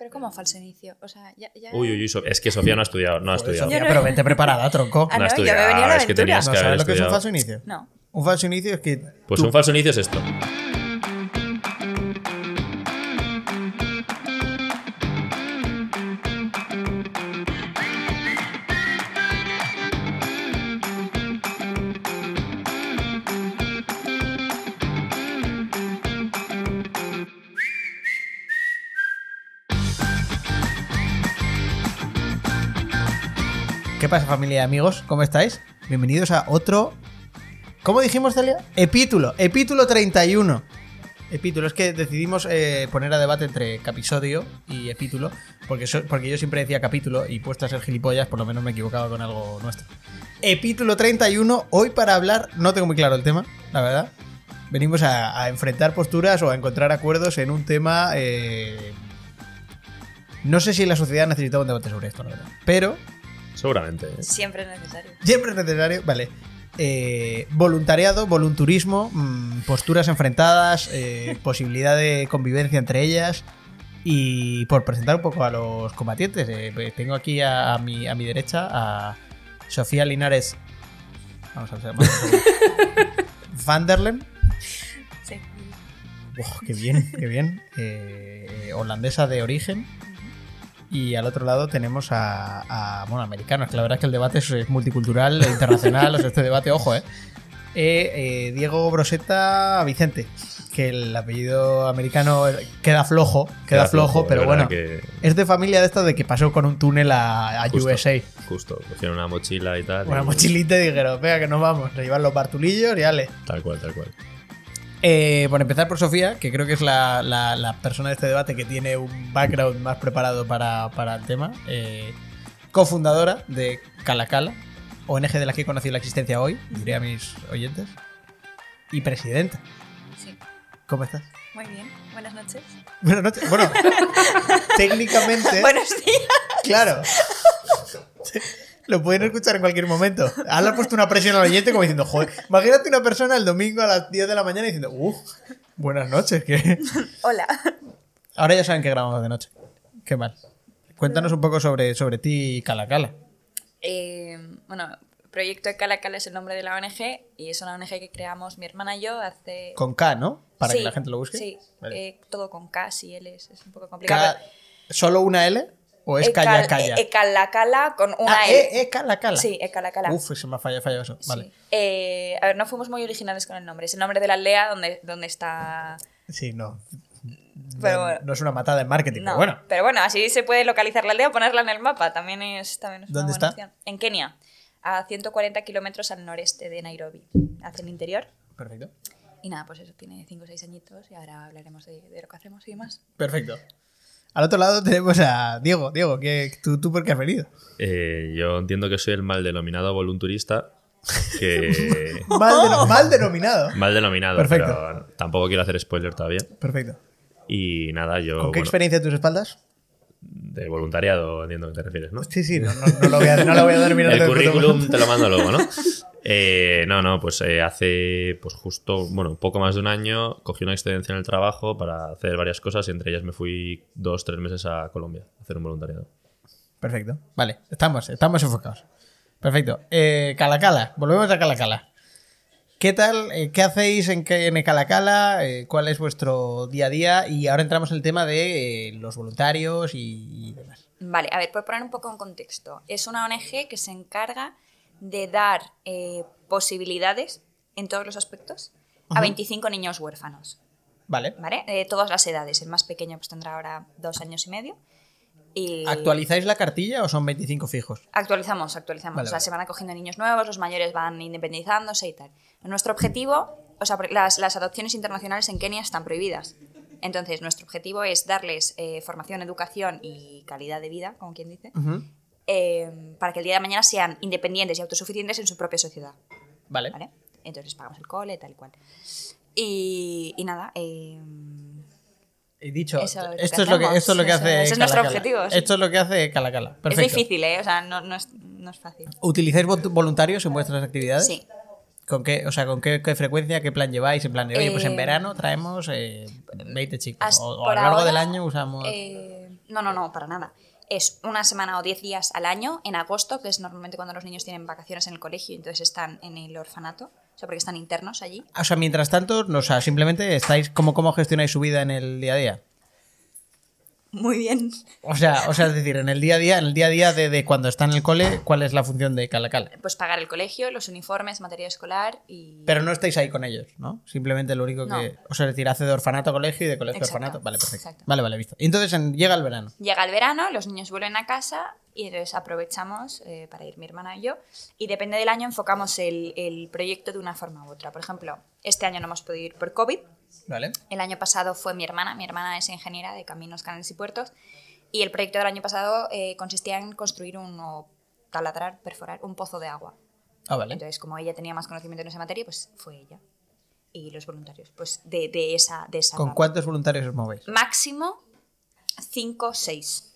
Pero como falso inicio. O sea, ya. ya... Uy, uy, uy, So- es que Sofía no ha estudiado, no ha estudiado. Sofía, no- pero vente preparada, tronco. Ah, No ha no, estudiado. es que tenías ¿No que haber sabes lo que es un falso inicio? No. Un falso inicio es que. Pues tú- un falso inicio es esto. Pasa, familia y amigos? ¿Cómo estáis? Bienvenidos a otro. ¿Cómo dijimos, Celia? Epítulo. Epítulo 31. Epítulo. Es que decidimos eh, poner a debate entre capisodio y epítulo. Porque, porque yo siempre decía capítulo y puesto a ser gilipollas, por lo menos me equivocaba con algo nuestro. Epítulo 31. Hoy para hablar, no tengo muy claro el tema, la verdad. Venimos a, a enfrentar posturas o a encontrar acuerdos en un tema. eh, No sé si la sociedad necesitaba un debate sobre esto, la verdad. Pero Seguramente. ¿eh? Siempre es necesario. Siempre es necesario, vale. Eh, voluntariado, volunturismo, mm, posturas enfrentadas, eh, posibilidad de convivencia entre ellas. Y por presentar un poco a los combatientes, eh, pues tengo aquí a, a mi, a mi derecha a Sofía Linares. Vamos a ver. Vamos a ver. Vanderlen. Sí. Uf, qué bien, qué bien. Eh, holandesa de origen. Y al otro lado tenemos a, a, bueno, americanos, que la verdad es que el debate es, multicultural, internacional, o sea, este debate, ojo, eh. Eh, eh, Diego Broseta Vicente, que el apellido americano queda flojo, queda, flojo, pero bueno, que es de familia de esta de que pasó con un túnel a, a Justo. USA. Justo, cogieron una mochila y tal. Una y- mochilita y dijeron, venga que nos vamos, se llevan los bartulillos y ale. Tal cual, tal cual. Eh, por empezar por Sofía, que creo que es la, la- la persona de este debate que tiene un background más preparado para, para el tema. eh, cofundadora de Calacala, ONG de la que he conocido la existencia hoy, diré a mis oyentes. Y presidenta. Sí. ¿Cómo estás? Muy bien. Buenas noches. Buenas noches. Bueno, técnicamente, Buenos días. claro. Lo pueden escuchar en cualquier momento. Ahora ha puesto una presión al oyente como diciendo, joder, imagínate una persona el domingo a las 10 de la mañana diciendo, uff, buenas noches, que... Hola. Ahora ya saben que grabamos de noche. Qué mal. Cuéntanos un poco sobre, sobre ti y Cala Cala. Eh, bueno, Proyecto de Cala Cala es el nombre de la ONG y es una ONG que creamos mi hermana y yo hace. Con K, ¿no? Para Sí, que la gente lo busque. Sí, Vale. eh, todo con K y L, es un poco complicado. K- ¿Solo una L? ¿O es Calla cal- Calla? eh, Cala con una ah, L. eh, eh, Cala Cala. Sí, eh, Cala. Uf, se me ha fallado, fallado eso. Sí. Vale. Eh, a ver, no fuimos muy originales con el nombre. Es el nombre de la aldea donde, donde está. Sí, no. Pero no, bueno. no es una matada en marketing, No, pero bueno. así se puede localizar la aldea o ponerla en el mapa. También es, también es una ¿Dónde buena está? opción. En Kenia, a 140 kilómetros al noreste de Nairobi, hacia el interior. Perfecto. Y nada, pues eso, tiene 5 o 6 añitos y ahora hablaremos de, de lo que hacemos y demás. Perfecto. Al otro lado tenemos a Diego. Diego, ¿qué, tú, ¿tú por qué has venido? Eh, yo entiendo que soy el mal denominado volunturista. Que. Mal, deno- mal denominado. mal denominado, Perfecto. pero tampoco quiero hacer spoiler todavía. Perfecto. Y nada, yo. ¿Con qué bueno, experiencia a tus espaldas? de voluntariado, entiendo que te refieres, ¿no? Sí, sí, no, no, no lo voy a, no lo voy a terminar El currículum te lo mando luego, ¿no? Eh, no, no, pues eh, hace pues justo, bueno, poco más de un año cogí una excedencia en el trabajo para hacer varias cosas y entre ellas me fui dos, tres meses a Colombia a hacer un voluntariado. Perfecto. Vale, estamos, estamos enfocados. Perfecto. Eh, Calacala, volvemos a Calacala. ¿Qué tal? Eh, ¿Qué hacéis en, Calacala? Eh, ¿Cuál es vuestro día a día? Y ahora entramos en el tema de eh, los voluntarios y, y demás. Vale, a ver, por poner un poco en contexto. Es una ONG que se encarga de dar eh, posibilidades en todos los aspectos a Ajá. 25 niños huérfanos. Vale. ¿Vale? De todas las edades. El más pequeño pues tendrá ahora dos años y medio. Y ¿Actualizáis la cartilla o son 25 fijos? Actualizamos, actualizamos. Vale, o sea, vale. se van acogiendo niños nuevos, los mayores van independizándose y tal. Nuestro objetivo, o sea, las, las adopciones internacionales en Kenia están prohibidas. Entonces, nuestro objetivo es darles eh, formación, educación y calidad de vida, como quien dice, Ujú. Eh, para que el día de mañana sean independientes y autosuficientes en su propia sociedad. Vale. ¿Vale? Entonces pagamos el cole, tal y cual. Y, y nada, eh, He dicho, Eso es esto, es lo que, esto es lo que eso- hace ese es nuestro Calacala. objetivo, sí. Esto es lo que hace Calacala. Perfecto. es difícil, ¿eh? O sea, no, no es, no es fácil. ¿Utilizáis vol- voluntarios en vuestras actividades? Sí. ¿Con qué, o sea, ¿con qué, qué frecuencia, qué plan lleváis? En plan de, oye, pues en Eh, verano traemos eh, 20 chicos. O, o a lo largo ahora, del año usamos... eh, No, no, no, para nada. Es una semana o diez días al año en agosto, que es normalmente cuando los niños tienen vacaciones en el colegio y entonces están en el orfanato, o sea, porque están internos allí. O sea, mientras tanto, no, o sea, simplemente estáis, ¿cómo, ¿cómo gestionáis su vida en el día a día? Muy bien. O sea, o sea, es decir, en el día a día, en el día a día de, de cuando está en el cole, ¿cuál es la función de Calacal? Pues pagar el colegio, los uniformes, material escolar y... Pero no estáis ahí con ellos, ¿no? Simplemente lo único que. O sea, es decir, hace de orfanato a colegio y de colegio a orfanato. Vale, perfecto. Exacto. Vale, vale, visto. Y entonces en- llega el verano. Llega el verano, los niños vuelven a casa y entonces aprovechamos eh, para ir mi hermana y yo. Y depende del año enfocamos el, el proyecto de una forma u otra. Por ejemplo, este año no hemos podido ir por COVID. Vale. El año pasado fue mi hermana. Mi hermana es ingeniera de caminos, canales y puertos. Y el proyecto del año pasado eh, consistía en construir un, o taladrar, perforar un pozo de agua. Ah, vale. Entonces, como ella tenía más conocimiento en esa materia, pues fue ella. Y los voluntarios, pues de, de esa, de esa ¿Con rama. cuántos voluntarios os movéis? Máximo 5 o 6.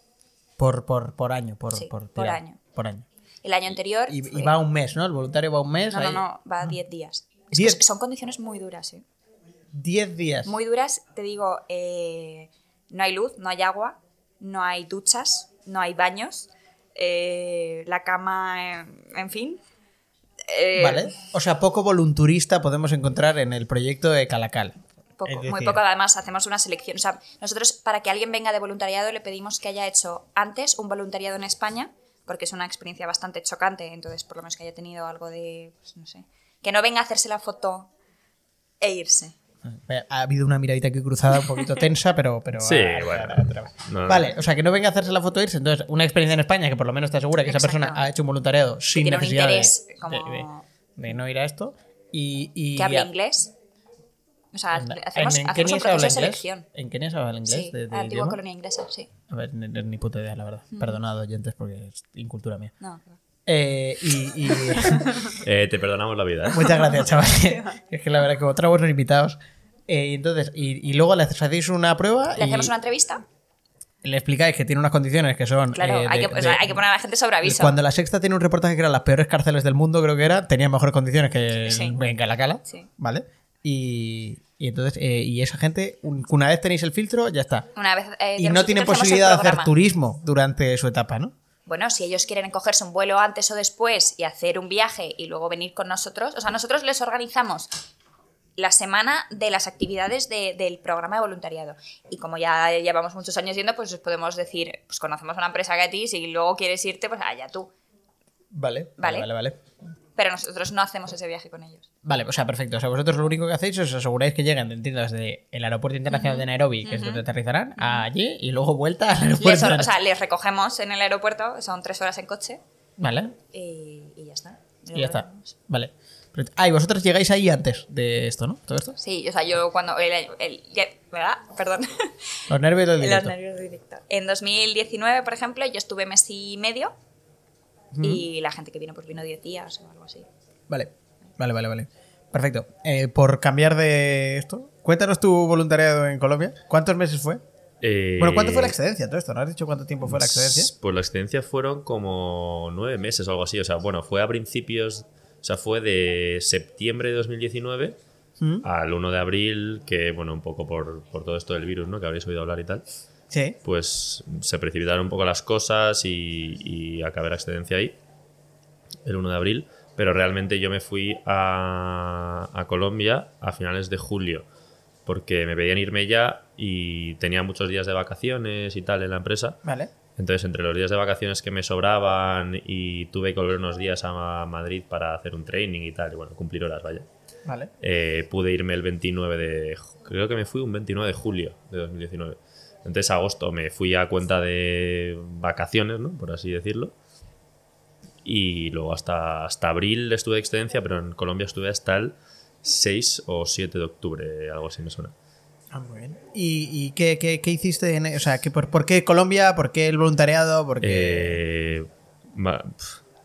Por, por, por año. Por, Sí, por, por año. Por año. El año anterior. Y, y fue- va un mes, ¿no? El voluntario va un mes. No, no, ahí- no, va 10 días. Es son condiciones muy duras, ¿eh? 10 días. Muy duras, te digo, eh, no hay luz, no hay agua, no hay duchas, no hay baños, eh, la cama, eh, en fin. Eh, Vale. O sea, poco volunturista podemos encontrar en el proyecto de Calacal. Poco, muy poco, además hacemos una selección. O sea, nosotros para que alguien venga de voluntariado le pedimos que haya hecho antes un voluntariado en España, porque es una experiencia bastante chocante, entonces por lo menos que haya tenido algo de, pues, no sé, que no venga a hacerse la foto e irse. Eh, Ha habido una miradita aquí cruzada un poquito tensa, pero. pero Sí, ah, bueno. vez. No, Vale, o sea, que no venga a hacerse la foto e irse. Entonces, una experiencia en España que por lo menos te asegura que esa Exacto. persona ha hecho un voluntariado sin tiene necesidad de- interés de, como- de- de no ir a esto. Y, y Que hable inglés. O sea, En, hacemos, en hacemos Kenia un de inglés. selección. ¿En Kenia se habla inglés? Sí, de, de la antigua colonia inglesa, sí. A ver, ni, ni puta idea, la verdad. Perdonad, oyentes, porque es incultura mía. No, Eh, y, y- Eh, te perdonamos la vida. ¿eh? muchas gracias, chaval. es que la verdad que otra buenos invitados. Eh, y entonces, y, y luego le hacéis una prueba ¿Le y hacemos una entrevista? le explicáis que tiene unas condiciones que son. Claro, eh, hay, de- que, o sea, de- hay que poner a la gente sobre aviso. Cuando la sexta tiene un reportaje que eran las peores cárceles del mundo, creo que era, tenía mejores condiciones que Sí. en Calacala. Sí. ¿Vale? Y, y entonces, eh, y esa gente, un- una vez tenéis el filtro, ya está. Una vez, eh, Y no tienen posibilidad de hacer turismo durante su etapa, ¿no? Bueno, si ellos quieren cogerse un vuelo antes o después y hacer un viaje y luego venir con nosotros, o sea, nosotros les organizamos la semana de las actividades de- del programa de voluntariado. Y como ya llevamos muchos años yendo, pues os podemos decir, pues conocemos una empresa que a ti, si luego quieres irte, pues allá tú. Vale. Vale. Vale, vale. Pero nosotros no hacemos ese viaje con ellos. Vale, o sea, perfecto. O sea, vosotros lo único que hacéis es os aseguráis que llegan, entiendo, desde el aeropuerto internacional de Nairobi, que es donde aterrizarán, allí y luego vuelta al aeropuerto. Les, o sea, les recogemos en el aeropuerto, son tres horas en coche Vale. y, y ya está. Y ya está. Vale. Ah, y vosotros llegáis ahí antes de esto, ¿no? Todo esto. Sí, o sea, yo cuando... El, ¿verdad? Perdón. Los nervios del Los directo. nervios del directo. En 2019, por ejemplo, yo estuve mes y medio y la gente que vino pues vino 10 días o algo así. Vale. Vale, vale, vale. Perfecto. Eh, por cambiar de esto, cuéntanos tu voluntariado en Colombia. ¿Cuántos meses fue? Eh, Bueno, ¿cuánto fue la excedencia? Todo esto, ¿no has dicho cuánto tiempo fue la excedencia? Pues la excedencia fueron como nueve meses o algo así. O sea, bueno, fue a principios, o sea, fue de septiembre de 2019 ¿Mm? al 1 de abril, que bueno, un poco por, por todo esto del virus, ¿no? Que habréis oído hablar y tal. Sí. Pues se precipitaron un poco las cosas y, y acabé la excedencia ahí, el 1 de abril. Pero realmente yo me fui a, a Colombia a finales de julio, porque me pedían irme ya y tenía muchos días de vacaciones y tal en la empresa. Vale. Entonces, entre los días de vacaciones que me sobraban y tuve que volver unos días a Madrid para hacer un training y tal, y bueno, cumplir horas, vaya. Vale. eh, pude irme el 29 de... Creo que me fui un 29 de julio de 2019. Entonces, agosto me fui a cuenta de vacaciones, ¿no? Por así decirlo. Y luego hasta, hasta abril estuve de excedencia, pero en Colombia estuve hasta el 6 o 7 de octubre, algo así me suena. Ah, muy bien. ¿Y, qué, qué- hiciste? En, o sea, ¿qué, por, por qué Colombia? ¿Por qué el voluntariado? ¿Por qué...? Eh,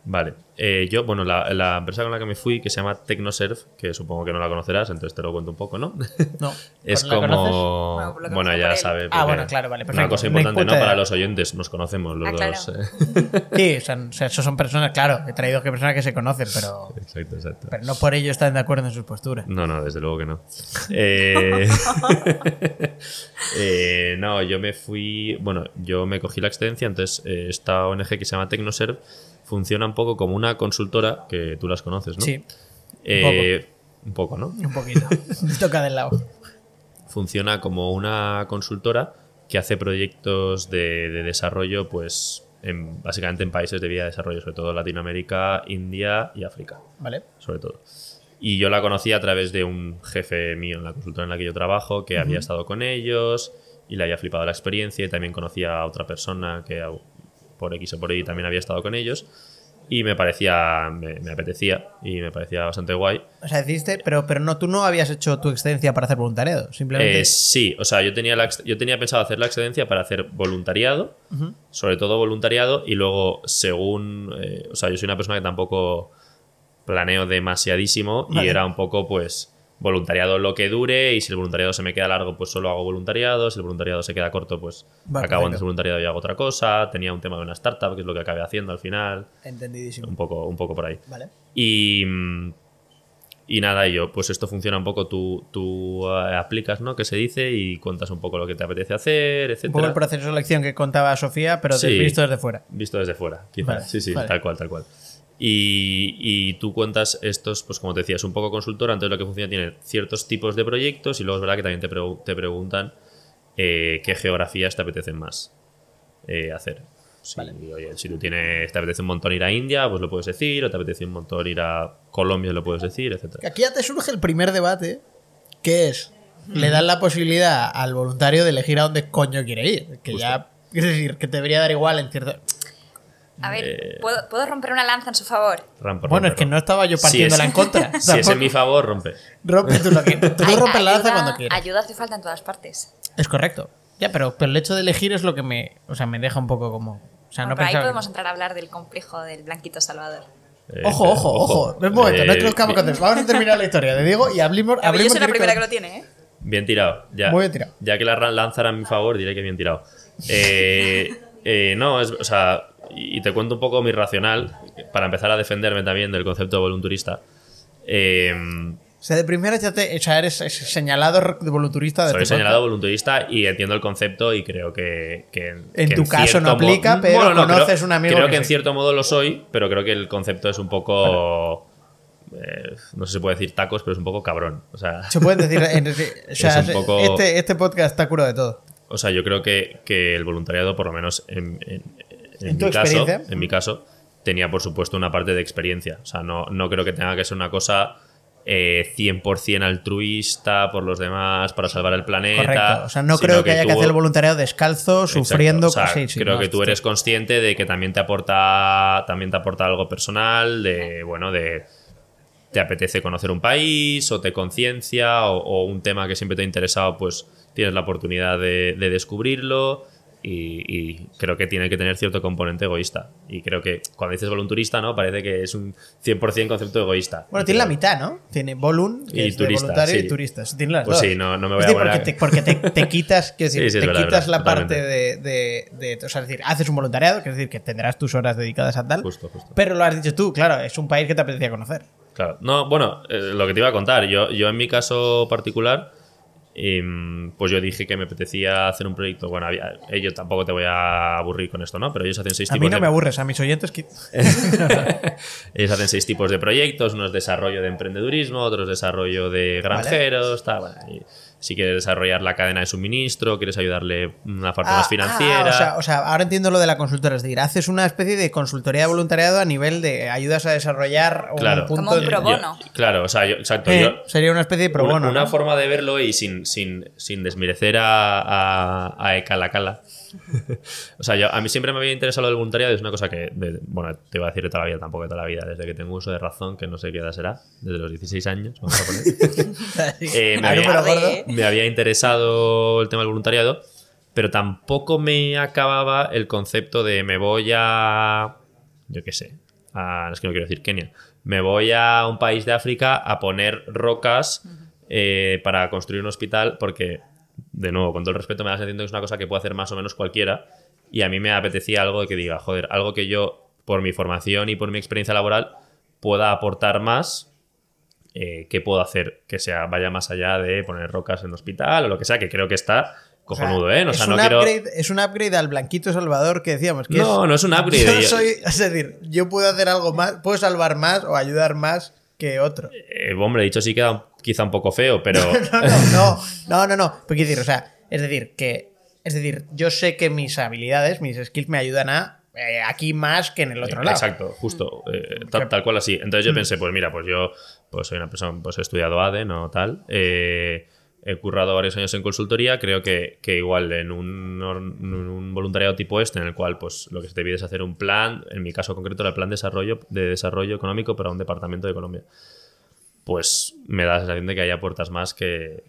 Vale. Eh, yo, bueno, la, la empresa con la que me fui, que se llama Tecnoserve, que supongo que no la conocerás, entonces te lo cuento un poco, ¿no? No. es ¿La conoces? como. Bueno, que Bueno, ya sabe. Ah, bueno, claro, vale, Una cosa No hay importante, ¿no? Para los oyentes, nos conocemos los Ah, claro. dos. eh. Sí, o sea, o sea, esos son personas, claro, he traído que personas que se conocen, pero, exacto, exacto. pero no por ello están de acuerdo en sus posturas. No, no, desde luego que no. Eh, eh, no, yo me fui. Bueno, yo me cogí la excedencia, entonces eh, esta ONG que se llama Tecnoserve funciona un poco como una consultora que tú las conoces, ¿no? Sí, Eh, un poco, ¿no? un poquito. Toca del lado. Funciona como una consultora que hace proyectos de, de desarrollo, pues, en, básicamente en países de vía de desarrollo, sobre todo Latinoamérica, India y África. ¿Vale? sobre todo. Y yo la conocí a través de un jefe mío en la consultora en la que yo trabajo, que había estado con ellos y le había flipado la experiencia. Y también conocía a otra persona que por X o por Y también había estado con ellos. Y me parecía, me, me apetecía y me parecía bastante guay. O sea, decidiste, pero, pero no, tú no habías hecho tu excedencia para hacer voluntariado, simplemente. Eh, sí, o sea, yo tenía, la, yo tenía pensado hacer la excedencia para hacer voluntariado, sobre todo voluntariado, y luego, según. eh, o sea, yo soy una persona que tampoco planeo demasiadísimo, Vale. y era un poco, pues, voluntariado lo que dure, y si el voluntariado se me queda largo, pues solo hago voluntariado, si el voluntariado se queda corto, pues acabo antes de voluntariado y hago otra cosa. Tenía un tema de una startup, que es lo que acabé haciendo al final, Entendidísimo. un poco, un poco por ahí. Vale. Y, y nada, y yo, pues esto funciona un poco, tú, tú eh, aplicas, ¿no? Que se dice y cuentas un poco lo que te apetece hacer, Un etcétera. poco el proceso de selección que contaba Sofía, pero Sí. visto desde fuera. Visto desde fuera, quizás. Vale, sí, sí, vale. tal cual, tal cual. Y, y tú cuentas estos, pues como te decía, es un poco consultora, entonces lo que funciona tiene ciertos tipos de proyectos y luego es verdad que también te, pregu- te preguntan eh, qué geografías te apetecen más eh, hacer. Si, oye, si tú tienes, te apetece un montón ir a India, pues lo puedes decir, o te apetece un montón ir a Colombia, lo puedes decir, etcétera. Aquí ya te surge el primer debate, que es, le dan la posibilidad al voluntario de elegir a dónde coño quiere ir. Que ya, es decir, que te debería dar igual en cierto... A ver, Eh, ¿puedo, ¿puedo romper una lanza en su favor? Bueno, rompe, es que no estaba yo Si partiéndola es- en contra. Si es en mi favor, rompe. Rompe tú lo que... Tú Ay- rompes la lanza ayuda- cuando quieras. Ayuda hace falta en todas partes. Es correcto. Ya, pero, pero el hecho de elegir es lo que me... O sea, me deja un poco como... O sea, no pero ahí podemos entrar a hablar del complejo del Blanquito Salvador. Eh, Ojo, ojo, ojo. Un momento, no Eh, cruzcamos con Vamos a terminar la historia de Diego y abrimos... A ver, yo soy la primera que lo tiene, ¿eh? Bien tirado. Ya, Muy bien tirado. Ya que la ra- lanza era a mi favor, diré que bien tirado. Eh, eh, no, es, o sea, y te cuento un poco mi racional para empezar a defenderme también del concepto de volunturista. Eh, O sea, de primera ya te... O sea, eres es señalado de volunturista de soy este señalado volunturista y entiendo el concepto y creo que... que En que tu caso cierto no aplica, pero Bueno, no, conoces creo- un amigo Creo que que en sí. cierto modo lo soy, pero creo que el concepto es un poco... eh, no sé si se puede decir tacos, pero es un poco cabrón. O sea, Se pueden decir... en- o sea, Es un poco- este, este podcast está curado de todo. O sea, yo creo que, que el voluntariado, por lo menos en, en- en ¿En tu mi caso, en mi caso, tenía por supuesto una parte de experiencia. O sea, no, no creo que tenga que ser una cosa eh, 100% altruista por los demás para salvar el planeta. Correcto. O sea, no creo que, haya que hacer el voluntariado descalzo, Exacto. sufriendo... O sea, sí, sí, creo no, que tú eres consciente de que también te aporta también te aporta algo personal de bueno de te apetece conocer un país o te conciencia o, o un tema que siempre te ha interesado pues tienes la oportunidad de, de descubrirlo y, y creo que tiene que tener cierto componente egoísta y creo que cuando dices volunturista no parece que es un 100% concepto egoísta Bueno, tiene la mitad, ¿no? Tiene volun, que Y es de turista, voluntario sí. y turistas. Tiene las Pues dos. sí, no- no me voy Es a decir, porque, te, porque te, te quitas, quiero decir, Sí, sí, es te verdad, quitas verdad, la parte de, de- O sea, es decir, haces un voluntariado, que es decir, que tendrás tus horas dedicadas a tal. Justo, justo. Pero lo has dicho tú, claro, es un país que te apetecía conocer. Claro. No, bueno, eh, lo que te iba a contar, yo, yo en mi caso particular, em, pues yo dije que me apetecía hacer un proyecto. Bueno, había, eh, yo tampoco te voy a aburrir con esto, ¿no? Pero ellos hacen seis A tipos mí no de me aburres, a mis oyentes. que- ellos hacen seis tipos de proyectos, unos desarrollo de emprendedurismo, otros desarrollo de granjeros, tal, bueno, y si quieres desarrollar la cadena de suministro, quieres ayudarle una parte Ah, más financiera. ah, o, sea, o sea, ahora entiendo lo de la consultora. Es decir, haces una especie de consultoría de voluntariado a nivel de ayudas a desarrollar Claro. un punto Como un pro Yo- bono. claro, o sea, yo, exacto. Eh, yo, sería una especie de pro una, bono. una ¿no? forma de verlo y sin, sin, sin desmerecer a, a, a Ecalacala. o sea, yo, a mí siempre me había interesado lo del voluntariado. Es una cosa que, de- bueno, te iba a decir de toda la vida, tampoco de toda la vida, desde que tengo uso de razón, que no sé qué edad será, desde los 16 años, vamos a poner. Eh, me, había, me había interesado el tema del voluntariado, pero tampoco me acababa el concepto de me voy a, yo qué sé, a, es que no quiero decir Kenia, me voy a un país de África a poner rocas eh, para construir un hospital porque, de nuevo, con todo el respeto, me da sentido que es una cosa que puede hacer más o menos cualquiera y a mí me apetecía algo de que diga, joder, algo que yo, por mi formación y por mi experiencia laboral, pueda aportar más eh, qué puedo hacer que sea vaya más allá de poner rocas en un hospital o lo que sea, que creo que está cojonudo, ¿eh? O sea, es, no un quiero... upgrade, es un upgrade al Blanquito Salvador que decíamos. Que No, es- no es un upgrade. Yo soy, es decir, yo puedo hacer algo más, puedo salvar más o ayudar más que otro. Eh, hombre, dicho sí queda quizá un poco feo, pero... No, no, no, no, no. Pero quiero decir, o sea, es decir, que, es decir, yo sé que mis habilidades, mis skills me ayudan a eh, aquí más que en el otro lado. Exacto, justo, eh, tal, tal cual así. Entonces yo pensé, pues mira, pues yo pues soy una persona, pues he estudiado ADE, no tal. eh, he currado varios años en consultoría, creo que, que igual en un, en un voluntariado tipo este, en el cual pues lo que se te pide es hacer un plan, en mi caso concreto era el plan de desarrollo, de desarrollo económico para un departamento de Colombia. Pues me da la sensación de que hay aportas más que,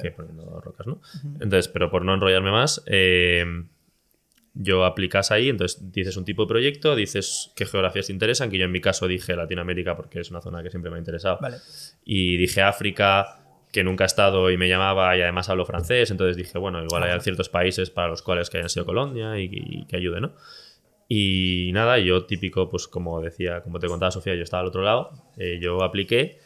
que poniendo rocas, ¿no? Entonces, pero por no enrollarme más, eh, yo aplicas ahí, entonces dices un tipo de proyecto, dices qué geografías te interesan, que yo en mi caso dije Latinoamérica porque es una zona que siempre me ha interesado. Vale. Y dije África, que nunca he estado y me llamaba y además hablo francés, entonces dije, bueno, igual hay ciertos países para los cuales que hayan sido colonia y, y que ayude, ¿no? Y nada, yo típico, pues como decía, como te contaba Sofía, yo estaba al otro lado, eh, yo apliqué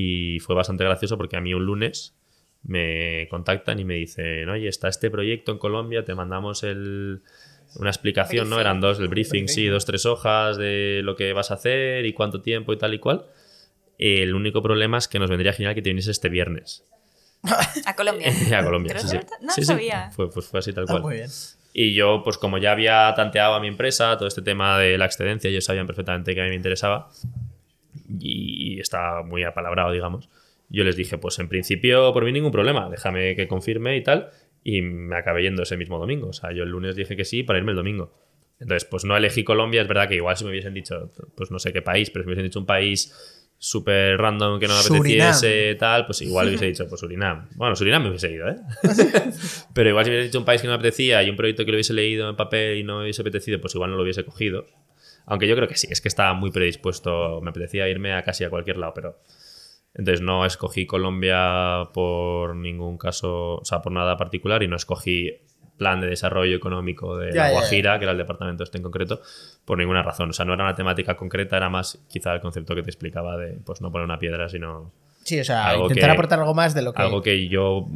y fue bastante gracioso porque a mí un lunes me contactan y me dicen, oye, está este proyecto en Colombia, te mandamos el, una explicación, ¿no? Briefing. Eran dos, el briefing, sí, dos, tres hojas de lo que vas a hacer y cuánto tiempo y tal y cual. El único problema es que nos vendría genial que te viniese este viernes A Colombia. a Colombia. ¿Pero sí, sí. No Sí, sí. sabía. Fue, pues fue así tal Ah, cual. muy bien. Y yo, pues como ya había tanteado a mi empresa, todo este tema de la excedencia, ellos sabían perfectamente que a mí me interesaba y estaba muy apalabrado, digamos. Yo les dije, pues en principio por mí ningún problema, déjame que confirme y tal. Y me acabé yendo ese mismo domingo. O sea, yo el lunes dije que sí para irme el domingo. Entonces, pues no elegí Colombia. Es verdad que igual si me hubiesen dicho, pues no sé qué país, pero si me hubiesen dicho un país súper random que no me Surinam. apeteciese, tal, pues igual hubiese dicho, pues Surinam. Bueno, Surinam me hubiese ido, ¿eh? Pero igual si me hubiese dicho un país que no me apetecía y un proyecto que lo hubiese leído en papel y no me hubiese apetecido, pues igual no lo hubiese cogido. Aunque yo creo que sí, es que estaba muy predispuesto, me apetecía irme a casi a cualquier lado, pero... Entonces no escogí Colombia por ningún caso, o sea, por nada particular y no escogí plan de desarrollo económico de Ya, La ya, ya. Guajira, que era el departamento este en concreto, por ninguna razón. O sea, no era una temática concreta, era más quizá el concepto que te explicaba de pues no poner una piedra, sino Sí, o sea, Algo intentar que- aportar algo más de lo que. algo que yo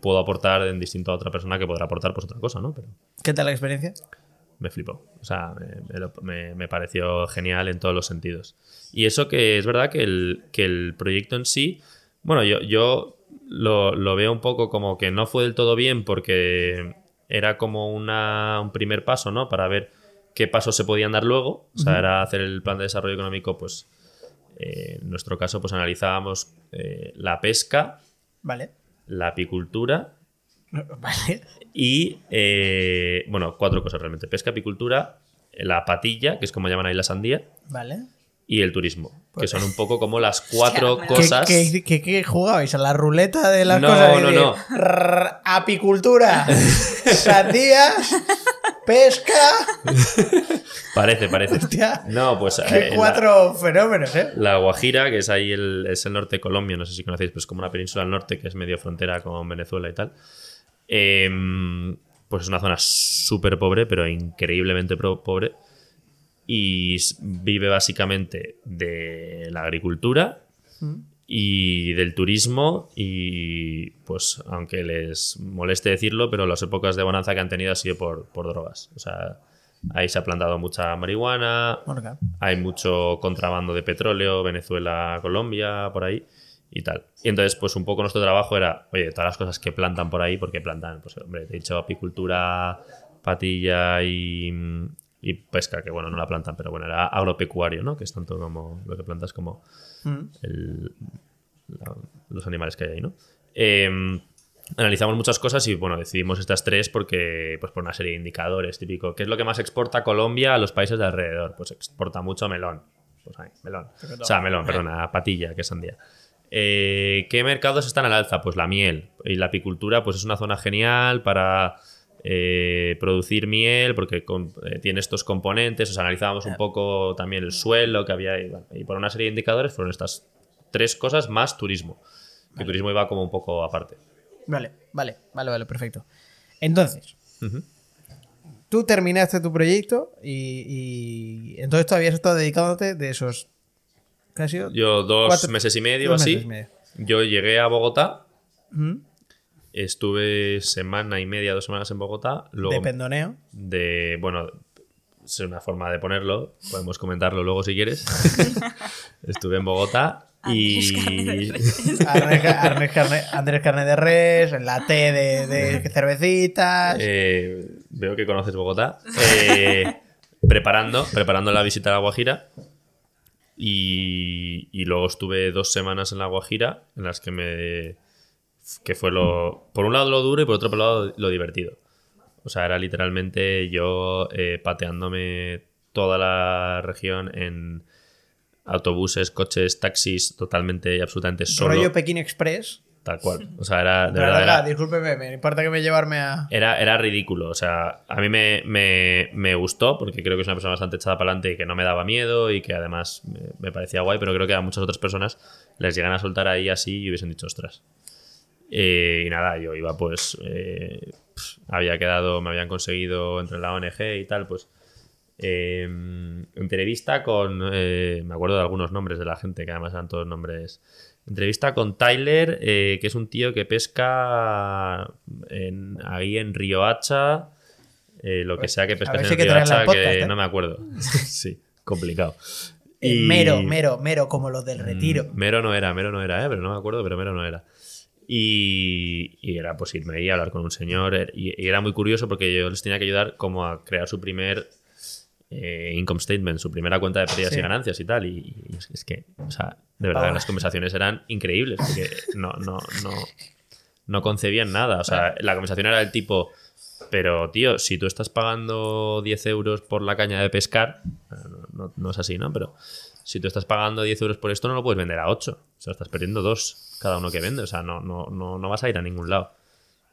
puedo aportar en distinto a otra persona que podrá aportar pues otra cosa, ¿no? Pero ¿Qué tal la experiencia? Me flipó. O sea, me, me me pareció genial en todos los sentidos. Y eso que es verdad que el, que el proyecto en sí, bueno, yo, yo lo, lo veo un poco como que no fue del todo bien porque era como una, un primer paso, ¿no? Para ver qué pasos se podían dar luego. O sea, era hacer el plan de desarrollo económico, pues eh, en nuestro caso, pues analizábamos eh, la pesca, Vale. la apicultura Vale. Y, eh, bueno, cuatro cosas realmente. Pesca, apicultura, la patilla, que es como llaman ahí la sandía, Vale. y el turismo, que son un poco como las cuatro Hostia, me- ¿Qué, cosas... qué, qué- qué jugabais? ¿A la ruleta de las No, cosas? no, de no. rrr, apicultura, sandías, pesca. Parece, parece. Hostia. No, pues... Qué eh, la- cuatro fenómenos, ¿eh? La Guajira, que es ahí el, es el norte de Colombia, no sé si conocéis, pues como una península al norte que es medio frontera con Venezuela y tal. Em, pues es una zona súper pobre, pero increíblemente pobre. Y vive básicamente de la agricultura y del turismo. Y pues, aunque les moleste decirlo, pero las épocas de bonanza que han tenido ha sido por, por drogas. O sea, ahí se ha plantado mucha marihuana, hay mucho contrabando de petróleo, Venezuela, Colombia, por ahí y tal. Y entonces, pues un poco nuestro trabajo era, oye, todas las cosas que plantan por ahí, porque plantan, pues hombre, te he dicho apicultura, patilla y, y pesca, que bueno, no la plantan, pero bueno, era agropecuario, ¿no? Que es tanto como lo que plantas como Mm. el- la- los animales que hay ahí, ¿no? Eh, analizamos muchas cosas y bueno, decidimos estas tres porque, pues por una serie de indicadores, típico. ¿Qué es lo que más exporta Colombia a los países de alrededor? Pues exporta mucho melón. Pues ahí, melón. O sea, melón, perdona, patilla, que es sandía. Eh, ¿Qué mercados están al alza? Pues la miel. Y la apicultura, pues es una zona genial para eh, producir miel, porque con- eh, tiene estos componentes, o sea, analizábamos un poco también el suelo que había, y, bueno, y por una serie de indicadores fueron estas tres cosas más turismo. Que turismo iba como un poco aparte. Vale, vale, vale, vale, perfecto. Entonces, tú terminaste tu proyecto y, y entonces tú habías estado dedicándote de esos... ¿Qué ha sido? Yo dos Cuatro- meses y medio así. meses y medio. Yo llegué a Bogotá, estuve semana y media, dos semanas en Bogotá. Luego De pendoneo. de, bueno, es una forma de ponerlo, podemos comentarlo luego si quieres. Estuve en Bogotá y... Andrés Andrés, Andrés Carne, Andrés Carne de Res, el latte de, de cervecitas. Eh, veo que conoces Bogotá. Eh, preparando, preparando la visita a La Guajira. Y, y luego estuve dos semanas en La Guajira, en las que me. que fue lo. Por un lado lo duro y por otro lado lo divertido. O sea, era literalmente yo eh, pateándome toda la región en autobuses, coches, taxis, totalmente y absolutamente solo. rollo Pekín Express. Tal cual. O sea, era. De Pero verdad, era- discúlpeme, me importa que me llevarme a... era, era ridículo. O sea, a mí me, me- me gustó porque creo que es una persona bastante echada para adelante y que no me daba miedo y que además me, me parecía guay, pero creo que a muchas otras personas les llegan a soltar ahí así y hubiesen dicho, ostras. Eh, y nada, yo iba pues. eh, había quedado, me habían conseguido entre la ONG y tal, pues. eh, entrevista con. eh, me acuerdo de algunos nombres de la gente, que además eran todos nombres. Entrevista con Tyler, eh, que es un tío que pesca en- ahí en Río Hacha. eh, lo que sea que Pues, a pescas ver en si que Río Hacha, podcast, que ¿eh? no me acuerdo. sí, complicado. Y- Mero, mero, mero, como los del retiro. Mm, Mero no era, Mero no era, ¿eh? pero no me acuerdo, pero Mero no era. Y, y era pues irme ahí a hablar con un señor. er- Y, y era muy curioso porque yo les tenía que ayudar como a crear su primer eh, income statement, su primera cuenta de pérdidas Sí. y ganancias y tal. Y, y es, es que, o sea, de verdad, las conversaciones eran increíbles porque no, no, no, no concebían nada. O sea, la conversación era del tipo. Pero, tío, si tú estás pagando 10 euros por la caña de pescar, no, no- no es así, ¿no? Pero si tú estás pagando 10 euros por esto, no lo puedes vender a 8. O sea, estás perdiendo dos cada uno que vende. O sea, no, no, no, no vas a ir a ningún lado.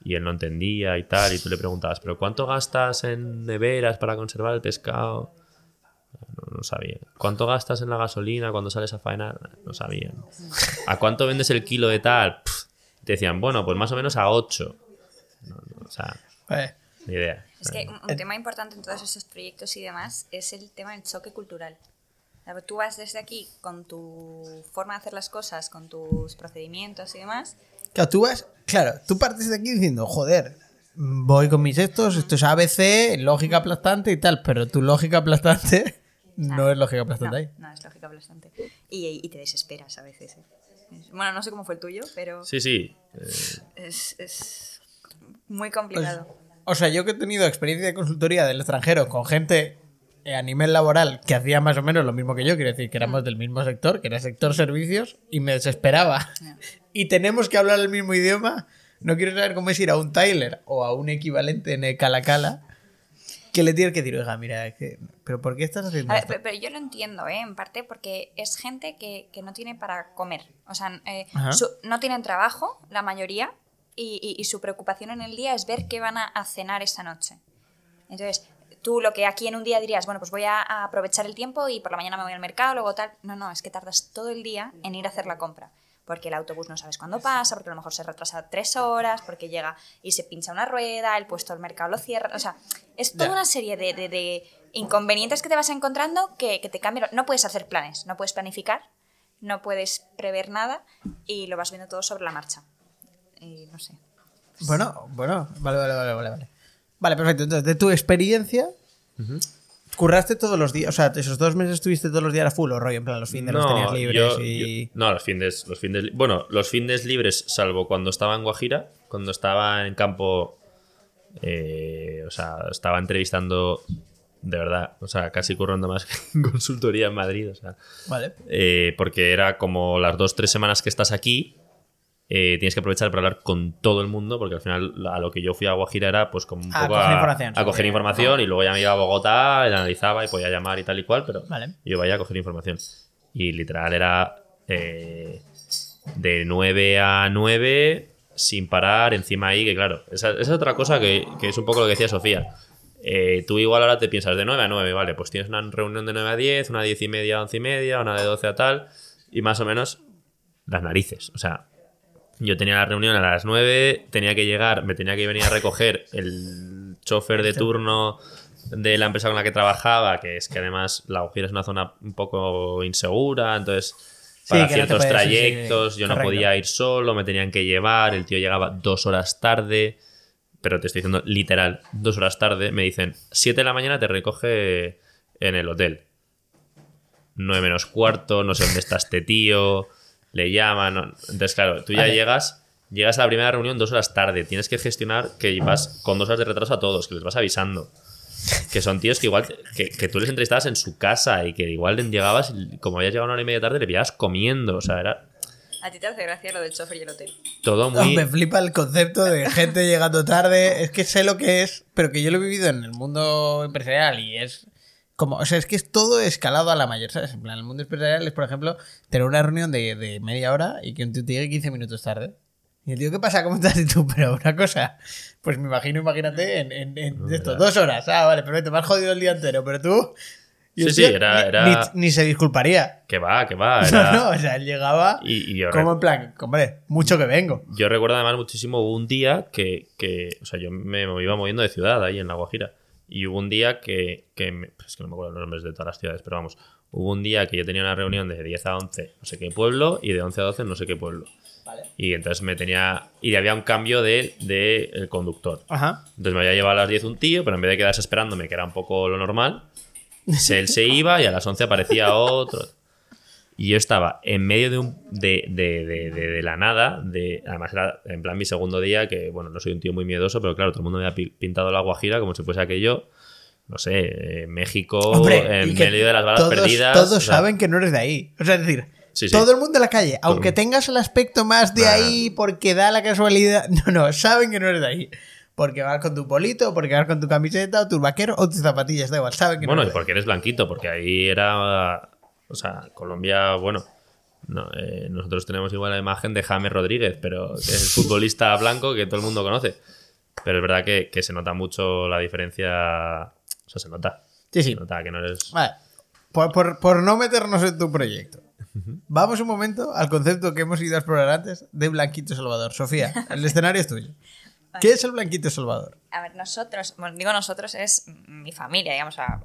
Y él no entendía y tal. Y tú le preguntabas, ¿pero cuánto gastas en neveras para conservar el pescado? No, no sabía. ¿Cuánto gastas en la gasolina cuando sales a faenar? No sabía. ¿A cuánto vendes el kilo de tal? Pff. Te decían, bueno, pues más o menos a 8. No, no, o sea, Eh, ni idea. Es que un, un tema importante en todos esos proyectos y demás es el tema del choque cultural. Tú vas desde aquí con tu forma de hacer las cosas, con tus procedimientos y demás. Claro, tú vas, claro, tú partes de aquí diciendo, joder, voy con mis estos, esto es ABC, lógica aplastante y tal, pero tu lógica aplastante no es lógica aplastante No, ahí. no, es lógica bastante. Y, y te desesperas a veces. ¿eh? Bueno, no sé cómo fue el tuyo, pero Sí, sí. eh, es, es muy complicado. O sea, yo que he tenido experiencia de consultoría del extranjero con gente eh, a nivel laboral que hacía más o menos lo mismo que yo, quiero decir que éramos del mismo sector, que era sector servicios, y me desesperaba. Y tenemos que hablar el mismo idioma. No quiero saber cómo es ir a un Tyler o a un equivalente en el Cala Cala que le tienes que decir, oiga, mira, es que- pero ¿por qué estás haciendo A ver, esto? pe- pero yo lo entiendo, ¿eh? En parte porque es gente que, que no tiene para comer. O sea, eh, su- no tienen trabajo, la mayoría, y, y- y su preocupación en el día es ver qué van a, a cenar esa noche. Entonces, tú lo que aquí en un día dirías, bueno, pues voy a, a aprovechar el tiempo y por la mañana me voy al mercado, luego tal. No, no, es que tardas todo el día en ir a hacer la compra. Porque el autobús no sabes cuándo pasa, porque a lo mejor se retrasa tres horas, porque llega y se pincha una rueda, el puesto del mercado lo cierra. O sea, es toda una serie de, de- de inconvenientes que te vas encontrando que, que te cambian. No puedes hacer planes, no puedes planificar, no puedes prever nada y lo vas viendo todo sobre la marcha. Y no sé. Bueno, bueno, vale, vale, vale, vale. Vale, Vale, perfecto. Entonces, de tu experiencia, ¿curraste todos los días? O sea, esos dos meses estuviste todos los días a full o rollo, en plan, los fines los tenías libres yo- y... yo- no, los fines, los fines, bueno, los fines libres, salvo cuando estaba en Guajira, cuando estaba en campo, eh, o sea, estaba entrevistando de verdad, o sea, casi currando más que en consultoría en Madrid, o sea, Vale. eh, porque era como las dos, tres semanas que estás aquí, eh, tienes que aprovechar para hablar con todo el mundo, porque al final a lo que yo fui a Guajira era pues como un A poco coger a, información. a coger información y luego ya me iba a Bogotá, la analizaba y podía llamar y tal y cual, pero Vale. yo vaya a coger información. Y literal era eh, de 9 a 9 sin parar, encima ahí, que claro, esa, esa es otra cosa que, que es un poco lo que decía Sofía. Eh, tú igual ahora te piensas de 9 a 9, vale, pues tienes una reunión de 9 a 10, una de 10 y media a 11 y media, una de 12 a tal, y más o menos las narices. O sea, yo tenía la reunión a las 9, tenía que llegar, me tenía que venir a recoger el chofer de turno de la empresa con la que trabajaba, que es que además la Ujira es una zona un poco insegura, entonces para ciertos trayectos yo no podía ir solo, me tenían que llevar, el tío llegaba dos horas tarde, pero te estoy diciendo literal, dos horas tarde, me dicen, 7 de la mañana te recoge en el hotel. 9 menos cuarto, no sé dónde está este tío, le llaman. no- Entonces, claro, tú ya Vale. llegas, llegas a la primera reunión dos horas tarde, tienes que gestionar que vas con dos horas de retraso a todos, que les vas avisando. Que son tíos que igual, que, que tú les entrevistabas en su casa y que igual llegabas, y como habías llegado una hora y media tarde, le pillabas comiendo. O sea, era A ti te hace gracia lo del chofer y el hotel. todo No, muy. me flipa el concepto de gente llegando tarde. Es que sé lo que es, pero que yo lo he vivido en el mundo empresarial y es como, o sea, es que es todo escalado a la mayor, ¿sabes? En plan, el mundo empresarial es, por ejemplo, tener una reunión de, de media hora y que un tío te llegue 15 minutos tarde. Y el tío, ¿qué pasa? ¿Cómo estás? Y tú, pero una cosa, pues me imagino, imagínate, en, en, en esto, dos horas. Ah, vale, perfecto, me has jodido el día entero, pero tú... Sí, sí, era- ni- era- Ni, ni se disculparía. Que va, que va. No, Era... no, o sea, él llegaba Y, y yo, como en plan, hombre, mucho que vengo. yo recuerdo además muchísimo, un día que, que o sea, yo me iba moviendo de ciudad ahí en La Guajira. Y hubo un día que, que me- es que no me acuerdo los nombres de todas las ciudades, pero vamos, hubo un día que yo tenía una reunión de 10 a 11 no sé qué pueblo y de 11 a 12 no sé qué pueblo. Y entonces me tenía... Y había un cambio de, de el conductor. Ajá. Entonces me había llevado a las 10 un tío, pero en vez de quedarse esperándome, que era un poco lo normal, él se iba y a las 11 aparecía otro. Y yo estaba en medio de, un, de, de, de, de- la nada, de, además era en plan mi segundo día, que bueno, no soy un tío muy miedoso, pero claro, todo el mundo me pi- pintado la guajira como si fuese aquello, no sé, eh, México, Hombre, en y medio de las balas todos, perdidas. Todos o sea, saben que no eres de ahí. O sea, es decir, Sí, sí. todo el mundo en la calle, aunque tengas el aspecto más de Nah. ahí porque da la casualidad, no, no, saben que no eres de ahí. Porque vas con tu polito, porque vas con tu camiseta, o tus vaqueros, o tus zapatillas, da igual, saben que Bueno, no y eres de ahí. porque eres blanquito, porque ahí era. O sea, Colombia, bueno. No, eh, nosotros tenemos igual la imagen de James Rodríguez, pero que es el futbolista blanco que todo el mundo conoce. Pero es verdad que, que se nota mucho la diferencia. O sea, se nota. Sí, sí. Se nota que no eres. Vale. Por, por- por no meternos en tu proyecto. Vamos un momento al concepto que hemos ido a explorar antes de Blanquito Salvador. Sofía, el escenario es tuyo. ¿Qué es el Blanquito Salvador? A ver, nosotros, bueno, digo nosotros, es mi familia, digamos. sea,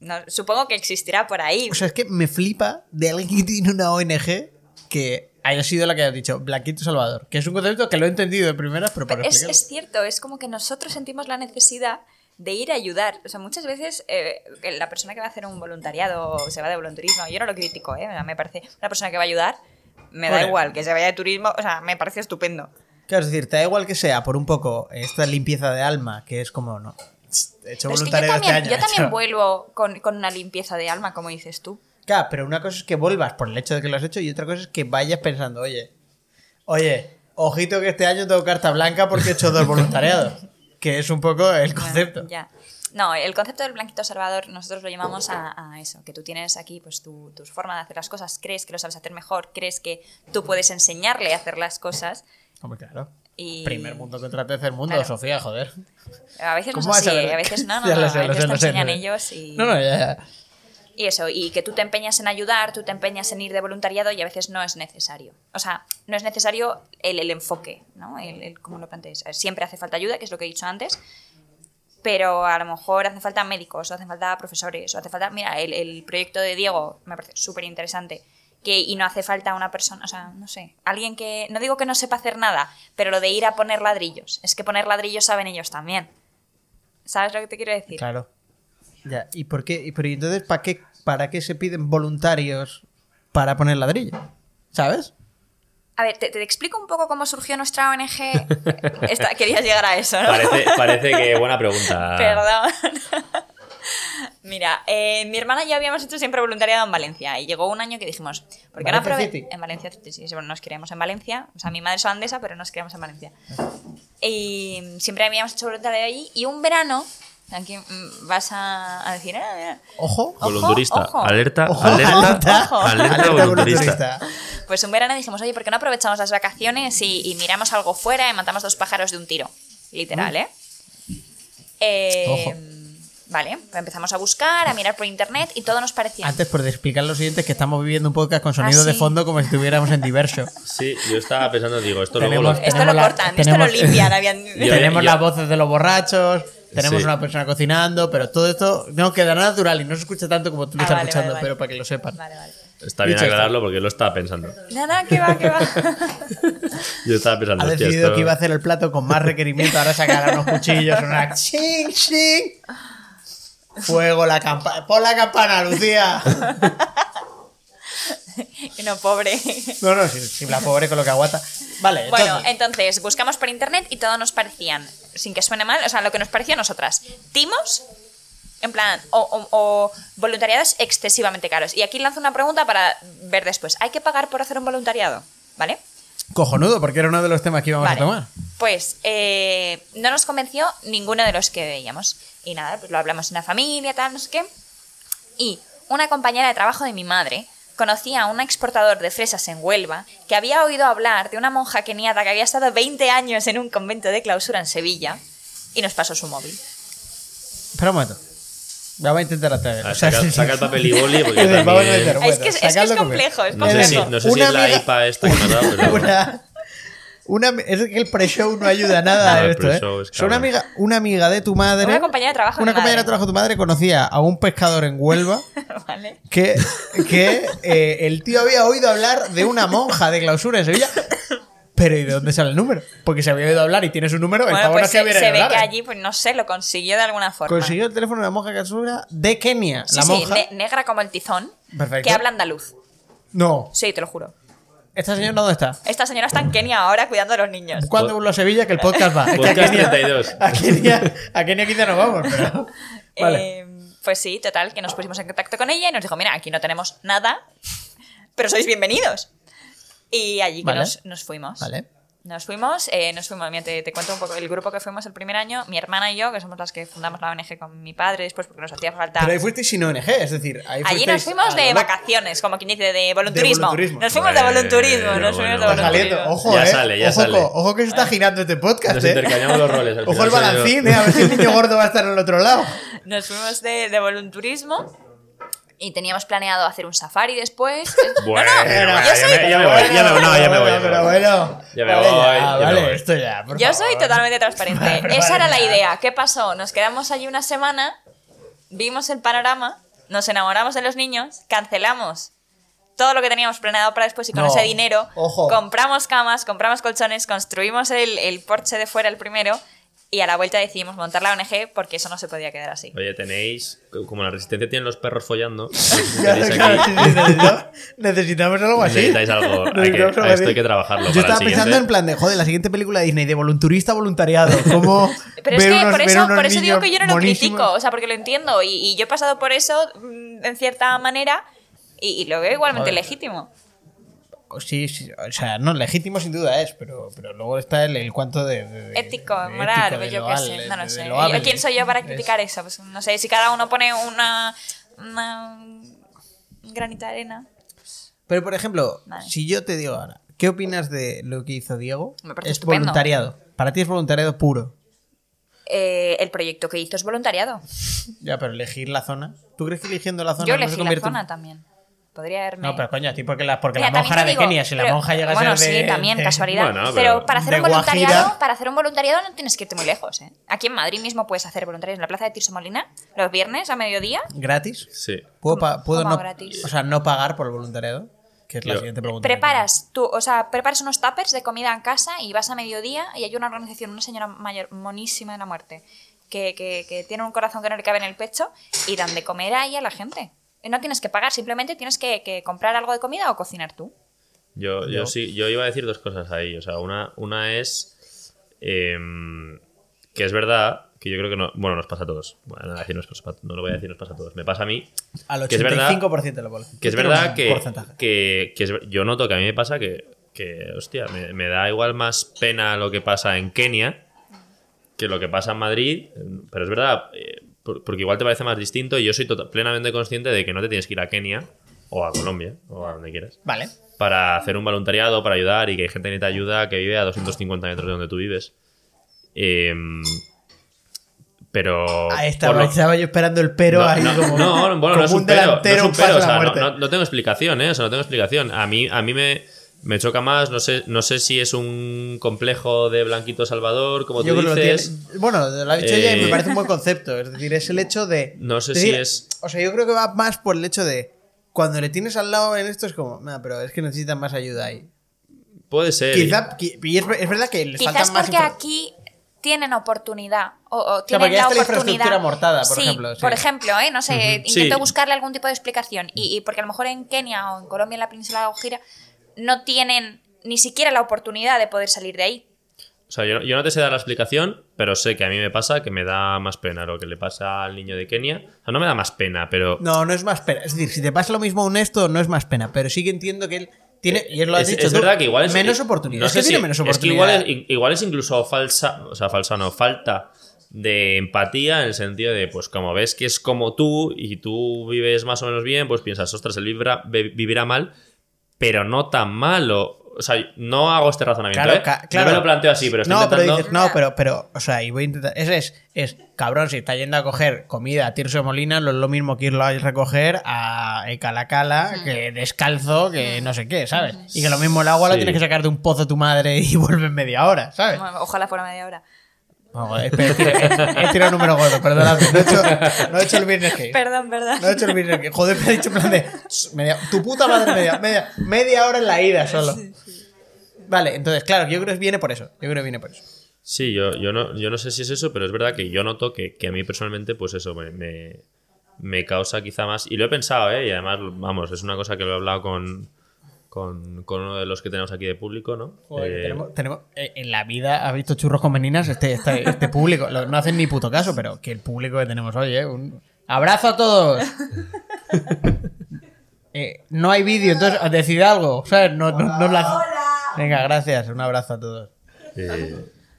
no- supongo que existirá por ahí. O sea, es que me flipa de alguien que tiene una ONG que haya sido la que haya dicho Blanquito Salvador. Que es un concepto que lo he entendido de primeras, pero para es, es cierto, es como que nosotros sentimos la necesidad de ir a ayudar. O sea, muchas veces eh, la persona que va a hacer un voluntariado o se va de voluntarismo, yo no lo critico, ¿eh? Me parece una persona que va a ayudar, me da igual, que se vaya de turismo, o sea, me parece estupendo. Claro, es decir, te da igual que sea por un poco esta limpieza de alma, que es como, no, he hecho Pero es que yo voluntario este año. yo también vuelvo con, con una limpieza de alma, como dices tú. Claro, pero una cosa es que vuelvas por el hecho de que lo has hecho y otra cosa es que vayas pensando, oye, oye, ojito que este año tengo carta blanca porque he hecho dos voluntariados. que es un poco el concepto. Ya. No, el concepto del blanquito salvador nosotros lo llamamos a, a eso, que tú tienes aquí pues tu, tu forma de hacer las cosas, crees que lo sabes hacer mejor, crees que tú puedes enseñarle a hacer las cosas Hombre, claro. Y... Primer mundo contra tercer mundo, Claro. Sofía, joder. A veces no ¿Cómo es a así, a veces no, no, no, lo sé, a lo veces sé, te lo sé, enseñan lo sé. ellos y... No, no, ya, ya. Y eso, y que tú te empeñas en ayudar, tú te empeñas en ir de voluntariado y a veces no es necesario. O sea, no es necesario el, el enfoque, ¿no? El, el cómo lo plantees. Siempre hace falta ayuda, que es lo que he dicho antes, pero a lo mejor hace falta médicos, o hace falta profesores, o hace falta... Mira, el, el proyecto de Diego me parece súper interesante. Que, y no hace falta una persona, o sea, no sé, alguien que, no digo que no sepa hacer nada, pero lo de ir a poner ladrillos, es que poner ladrillos saben ellos también. ¿Sabes lo que te quiero decir? Claro. Ya, ¿y por qué? ¿Y pero, ¿y entonces para qué, para qué se piden voluntarios para poner ladrillo? ¿Sabes? A ver, te, te explico un poco cómo surgió nuestra ONG. Esta- querías llegar a eso, ¿no? Parece, parece que buena pregunta. Perdón. Mira, eh, mi hermana y yo habíamos hecho siempre voluntariado en Valencia y llegó un año que dijimos, ¿por qué no ¿Valencia aprove- City? En Valencia sí, sí, bueno, nos criamos en Valencia, o sea, mi madre es holandesa, pero nos criamos en Valencia. Y siempre habíamos hecho voluntariado allí y un verano, aquí mm, vas a, a decir, "Ah, mira". Ojo. Ojo, Volunturista. ojo. Alerta, Ojo, alerta, alerta. alerta, Alerta volunturista. Pues un verano dijimos, oye, ¿por qué no aprovechamos las vacaciones y, y miramos algo fuera y matamos dos pájaros de un tiro? Literal, ¿eh? Eh, Ojo. Vale, pues empezamos a buscar, a mirar por internet y todo nos parecía. Antes, por explicar lo siguiente, es que estamos viviendo un podcast con sonido Ah, de fondo como si estuviéramos en diverso. Sí, yo estaba pensando, digo, esto Tenemos- luego lo... Esto lo cortan, esto lo limpian. habían- Yo- tenemos yo- las voces de los borrachos, tenemos Sí. una persona cocinando, pero todo esto no queda natural y no se escucha tanto como tú lo Ah, estás vale, escuchando, vale, vale. pero para que lo sepan. Vale, vale. Está bien aclararlo porque lo estaba pensando. Nada, que va, que va. Yo estaba pensando, Ha hostia, decidido esto- que iba a hacer el plato con más requerimiento, ahora sacará unos cuchillos, una ching, ching. Fuego, la campana. Pon la campana, Lucía. Y no, pobre. No, no, si, si la pobre con lo que aguanta. Vale, entonces, Bueno, entonces buscamos por internet y todos nos parecían, sin que suene mal, o sea, lo que nos parecía a nosotras, timos, en plan, o, o- o voluntariados excesivamente caros. Y aquí lanzo una pregunta para ver después. ¿Hay que pagar por hacer un voluntariado? ¿Vale? Cojonudo, porque era uno de los temas que íbamos Vale. a tomar. Pues eh, no nos convenció ninguno de los que veíamos. Y nada, pues lo hablamos en la familia, tal, no sé qué. Y una compañera de trabajo de mi madre conocía a un exportador de fresas en Huelva que había oído hablar de una monja keniata que había estado 20 años en un convento de clausura en Sevilla y nos pasó su móvil. Espera un momento. Vamos a intentar hacer. Ah, o sea, saca, el papel y boli porque Vamos a también... meter, Es que es- es que es complejo, es No sé si, complejo. no sé si es la IPA esta que me ha dado, pero... Una, una, es que el pre-show no ayuda nada No, a esto, ¿eh? es una amiga, una amiga de tu madre. Una compañera de trabajo de Una mi compañera de trabajo de tu madre conocía a un pescador en Huelva ¿Vale? que, que eh, el tío había oído hablar de una monja de clausura en Sevilla. Pero ¿y de dónde sale el número? Porque se había oído hablar y tiene su número. el Bueno, pavo no pues es que se, se ve que hablar, allí, pues no sé, lo consiguió de alguna forma. Consiguió el teléfono de la monja de clausura de Kenia. Sí, la sí, monja. ne- negra como el tizón, Perfecto. que habla andaluz. No. Sí, te lo juro. ¿Esta señora dónde está? Esta señora está en Kenia ahora cuidando a los niños. ¿Cuándo vuelvo a Sevilla? Que el podcast va. Que a Podcast Kenia- 32. A Kenia, a Kenia quizá no vamos, pero. Vale. Eh, pues sí, total, que nos pusimos en contacto con ella y nos dijo, mira, aquí no tenemos nada, pero sois bienvenidos. Y allí que Vale. nos, nos fuimos. Vale. Nos fuimos, eh, nos fuimos, mira, te, te cuento un poco, el grupo que fuimos el primer año, mi hermana y yo, que somos las que fundamos la ONG con mi padre después porque nos hacía falta... Pero ahí fuisteis sin ONG, es decir, ahí Allí nos fuimos de vacaciones, como quien dice, de volunturismo. volunturismo. Nos fuimos de volunturismo, nos bueno, fuimos de bueno. Volunturismo. Ojo, Ya eh. sale, ya ojo, sale. ojo que se está girando este podcast, Nos eh. intercambiamos los roles. al Ojo final el balancín, eh. A ver si el niño gordo va a estar en el otro lado. Nos fuimos de, de volunturismo y teníamos planeado hacer un safari después. Bueno, ya, yo soy- me, voy, ya me voy, no, ya me voy. ya me Pero voy. bueno. Ya me vale, voy, esto ya. por Yo soy totalmente transparente. Vale, Esa era la idea. ¿Qué pasó? Nos quedamos allí una semana, vimos el panorama, nos enamoramos de los niños, cancelamos todo lo que teníamos planeado para después y con No, ese dinero ojo. compramos camas, compramos colchones, construimos el, el porche de fuera el primero y a la vuelta decidimos montar la ONG porque eso no se podía quedar así. Oye, tenéis, como la resistencia tienen los perros follando, Claro, claro, sí, necesitamos, necesitamos algo así. necesitáis algo, hay que, a esto hay que trabajarlo Yo para estaba pensando siguiente. en plan de, joder, la siguiente película de Disney, de volunturista voluntariado. ¿Cómo Pero es que unos- por eso, por eso digo que yo no niños lo critico, monísimos? o sea, porque lo entiendo y, y yo he pasado por eso mm, en cierta manera y, y lo veo igualmente Joder. legítimo. Sí, sí, o sea, no, legítimo sin duda es, pero, pero luego está el, el cuanto de, de- de- Ético, moral, ético, de yo qué sé, no lo sé. de ¿Y loable. ¿Quién soy yo para Es- criticar eso? Pues no sé, si cada uno pone una, una un granito de arena. Pero, por ejemplo, Vale. si yo te digo ahora, ¿qué opinas de lo que hizo Diego? Me parece es estupendo. voluntariado. Para ti es voluntariado puro. Eh, el proyecto que hizo es voluntariado. Ya, pero elegir la zona. ¿Tú crees que eligiendo la zona Yo no se elegí la convierte en- zona también. Podría haberme... No, pero coño, a ti porque la, porque Mira, la monja también era de digo, Kenia. Si la pero- monja llega bueno, a ser de. sí, también, de- casualidad. Bueno, pero, pero para hacer un voluntariado, Guajira. para hacer un voluntariado no tienes que irte muy lejos, ¿eh? Aquí en Madrid mismo puedes hacer voluntariado en la plaza de Tirso Molina los viernes a mediodía. ¿Gratis? Sí. ¿Puedo, pa- puedo ¿Cómo no, gratis? o sea, no pagar por el voluntariado? Que es la Yo- siguiente pregunta. Preparas tú, o sea, preparas unos tuppers de comida en casa y vas a mediodía y hay una organización, una señora mayor, monísima de la muerte, que, que- que tiene un corazón que no le cabe en el pecho y dan de comer ahí a la gente. Y no tienes que pagar, simplemente tienes que, que comprar algo de comida o cocinar tú. Yo, yo Yo- sí, yo iba a decir dos cosas ahí. O sea, una, una es em, que es verdad que yo creo que no. Bueno, nos pasa a todos. Bueno, no, voy a decir nos pasa- no lo voy a decir, nos pasa a todos. Me pasa a mí. Al que es verdad- 85% de la población. Que es verdad que, que, que es ver- yo noto que a mí me pasa que, que hostia, me, me da igual más pena lo que pasa en Kenia que lo que pasa en Madrid, pero es verdad, eh, porque igual te parece más distinto y yo soy tota- plenamente consciente de que no te tienes que ir a Kenia o a Colombia, o a donde quieras, Vale. para hacer un voluntariado, para ayudar y que hay gente que necesita ayuda que vive a 250 metros de donde tú vives. Em, pero. Ahí estaba, lo- estaba yo esperando el pero no, ahí no, como, no, bueno, como no es un, delantero un pero, o sea, no- no tengo explicación, ¿eh? O sea, no tengo explicación. A mí, a mí me, me choca más, no sé, no sé si es un complejo de Blanquito Salvador, como Yo tú creo que lo dices. tiene- Bueno, lo ha dicho ella y me Eh, parece un buen concepto. Es decir, es el hecho de. No sé si decir, es. O sea, yo creo que va más por el hecho de. Cuando le tienes al lado en esto es como. "Nah, pero es que necesitan más ayuda ahí. Puede ser. Quizá. qui- Y es, es verdad que les Quizás falta más. porque aquí tienen oportunidad. O, o tienen la está la oportunidad. infraestructura montada, por Sí, ejemplo, sí. Por ejemplo, ¿eh? no sé, intento Sí. buscarle algún tipo de explicación. Y, y porque a lo mejor en Kenia o en Colombia, en la península de la Guajira, no tienen ni siquiera la oportunidad de poder salir de ahí. O sea, yo, yo no te sé dar la explicación, pero sé que a mí me pasa que me da más pena lo que le pasa al niño de Kenia. O sea, no me da más pena, pero. No, no es más pena. Es decir, si te pasa lo mismo a un esto, no es más pena. Pero sí que entiendo que él tiene. Y él lo has es, dicho es tú, verdad que igual es. Menos oportunidad. no es que tiene Es igual es, igual es incluso falsa. O sea, falsa no, falta de empatía en el sentido de, pues como ves que es como tú y tú vives más o menos bien, pues piensas, ostras, él vivirá mal, pero no tan mal. O, sea, no hago este razonamiento. Claro, ¿eh? No claro. me lo planteo así, pero estoy no, pero dices, no, pero, pero, o sea, y voy a intentar. Es, es, es, cabrón, si está yendo a coger comida a Tirso de Molina, no es lo mismo que irlo a recoger a Calacala, que descalzo, que no sé qué, ¿sabes? Y que lo mismo el agua lo Sí. tienes que sacar de un pozo tu madre y vuelve en media hora, ¿sabes? Ojalá fuera media hora. No, joder, espera, he, he tirado número gordo, perdóname. No he hecho, no he hecho el business case. Perdón, perdón. No he hecho el business case. Joder, me ha dicho en plan de. media- tu puta madre, media, media, media hora en la ida solo. Vale, entonces, claro, yo creo que viene por eso. Yo creo que viene por eso. Sí, yo, yo, no, yo no sé si es eso, pero es verdad que yo noto que, que a mí personalmente, pues eso, me, me, me causa quizá más. Y lo he pensado, ¿eh? Y además, vamos, es una cosa que lo he hablado con, con, con uno de los que tenemos aquí de público, ¿no? Joder, Eh, tenemos, tenemos- eh, en la vida ha visto churros con meninas este, este, este público. Lo- no hacen ni puto caso, pero que el público que tenemos hoy, ¿eh? Un abrazo a todos. Eh, no hay vídeo, entonces decid algo, ¿sabes? No, no, no la- Venga, gracias. Un abrazo a todos. eh,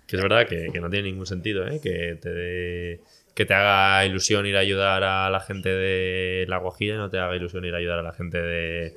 que es verdad que, que no tiene ningún sentido, ¿eh? Que te, dé- que te haga ilusión ir a ayudar a la gente de La Guajira y no te haga ilusión ir a ayudar a la gente de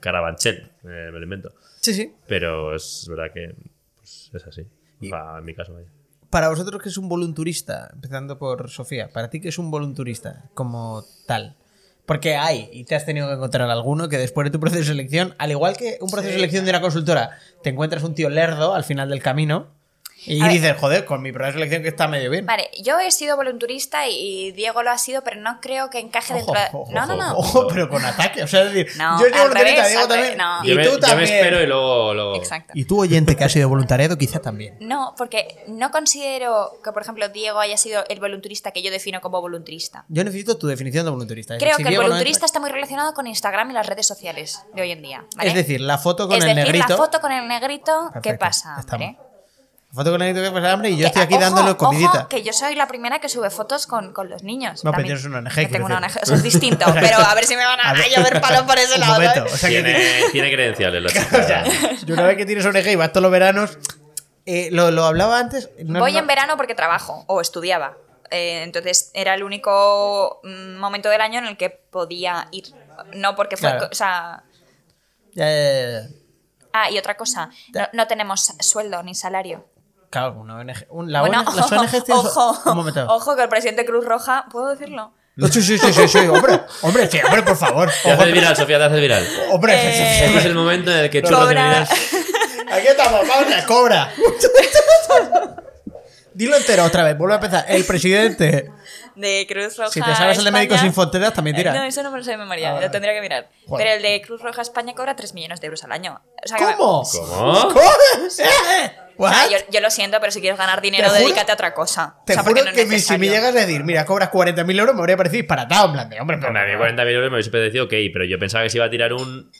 Carabanchel, eh, me lo invento. Sí, sí. Pero es verdad que pues, es así. En mi caso, vaya. Para vosotros, que es un volunturista? Empezando por Sofía. Para ti, que es un volunturista como tal? Porque hay, y te has tenido que encontrar alguno que después de tu proceso de selección, al igual que un proceso de selección de una consultora, te encuentras un tío lerdo al final del camino y A ver. dices, joder, con mi de selección que está medio bien. Vale, yo he sido volunturista y, Diego lo ha sido, pero no creo que encaje Ojo, dentro de... ojo, no, no, no. Ojo, pero con ataque. O sea, es decir, No, yo he sido al voluntarista, revés, Diego también. no. Y Yo me, tú yo me también. espero y luego. luego... Exacto. Y tú, oyente, que has sido voluntariado, quizá también. No, porque no considero que, por ejemplo, Diego haya sido el volunturista que yo defino como volunturista. Yo necesito tu definición de volunturista. Creo que el Diego no volunturista entra- está muy relacionado con Instagram y las redes sociales de hoy en día. ¿vale? Es decir, la foto con Es el decir, negrito. la foto con el negrito, ¿qué Perfecto, pasa? estamos. Foto con el negrito que pasa hambre y yo Que, estoy aquí ojo, dándole ojo, comidita. que yo soy la primera que sube fotos con, con los niños. No, pero tienes una ONG, Que tengo una. ONG, eso es distinto, pero a ver si me van a, A ver. a llover palos por ese lado. momento, ¿sabes? o sea que Tiene, tiene credenciales la chica. O sea, yo una vez que tienes ONG y vas todos los veranos, eh, lo, lo hablaba antes. no- Voy no- en verano porque trabajo o estudiaba. Eh, entonces era el único mm, momento del año en el que podía ir. No porque fue. Claro. O sea. Ya, ya, ya, ya. Ah, y otra cosa. No, no tenemos sueldo ni salario. Claro, una ONG. un- la Bueno, ONG las ONGs tienen ojo, Un momento. ojo que el presidente Cruz Roja, ¿puedo decirlo? Sí, sí, sí, sí, sí, hombre, hombre, sí, hombre, por favor. Te haces viral, Sofía, te haces viral. hombre, Eh, sí, sí, Este es el momento en el que de Cobra. viral. Aquí estamos, vamos a cobra. Dilo entero otra vez, vuelve a empezar. El presidente. De Cruz Roja. Si te sabes el de España- Médicos Sin Fronteras, también Eh, tira. No, eso no me lo sé de memoria, Ah, lo tendría que mirar. Joder. Pero el de Cruz Roja España cobra 3 millones de euros al año. O sea, que- ¿Cómo? ¿Cómo? ¿Cómo? ¿Eh? O sea, yo, yo lo siento, pero si quieres ganar dinero, dedícate a otra cosa. Te o sea, juro no que mi- si me llegas a decir, mira, cobras 40.000 euros, me habría parecido disparatado. En plan de, hombre, pero. A mí 40.000 euros me hubiese parecido ok, pero yo pensaba que se iba a tirar un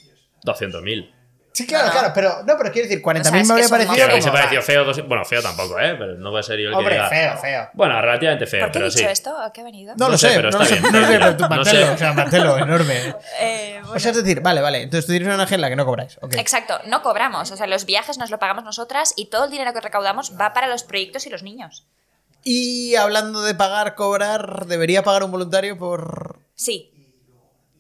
200.000. Sí, claro, No, claro, pero. No, pero quiero decir, 40.000 O sea, me que habría parecido. Que me montón. hubiese como, parecido feo. dos- Bueno, feo tampoco, ¿eh? Pero no voy a ser yo el que Hombre, diga- feo, feo. Bueno, relativamente feo, ¿Por qué he pero dicho sí. esto? ¿A qué he venido? No, No lo sé, pero no está lo sé, bien, no sé, pero tú No mantelo, sé. o sea, mantelo, enorme. Eh, bueno. O sea, es decir, vale, vale, entonces tú tienes una la que no cobráis. ok. Exacto, no cobramos. O sea, los viajes nos lo pagamos nosotras y todo el dinero que recaudamos va para los proyectos y los niños. Y hablando de pagar, cobrar, ¿debería pagar un voluntario por. Sí.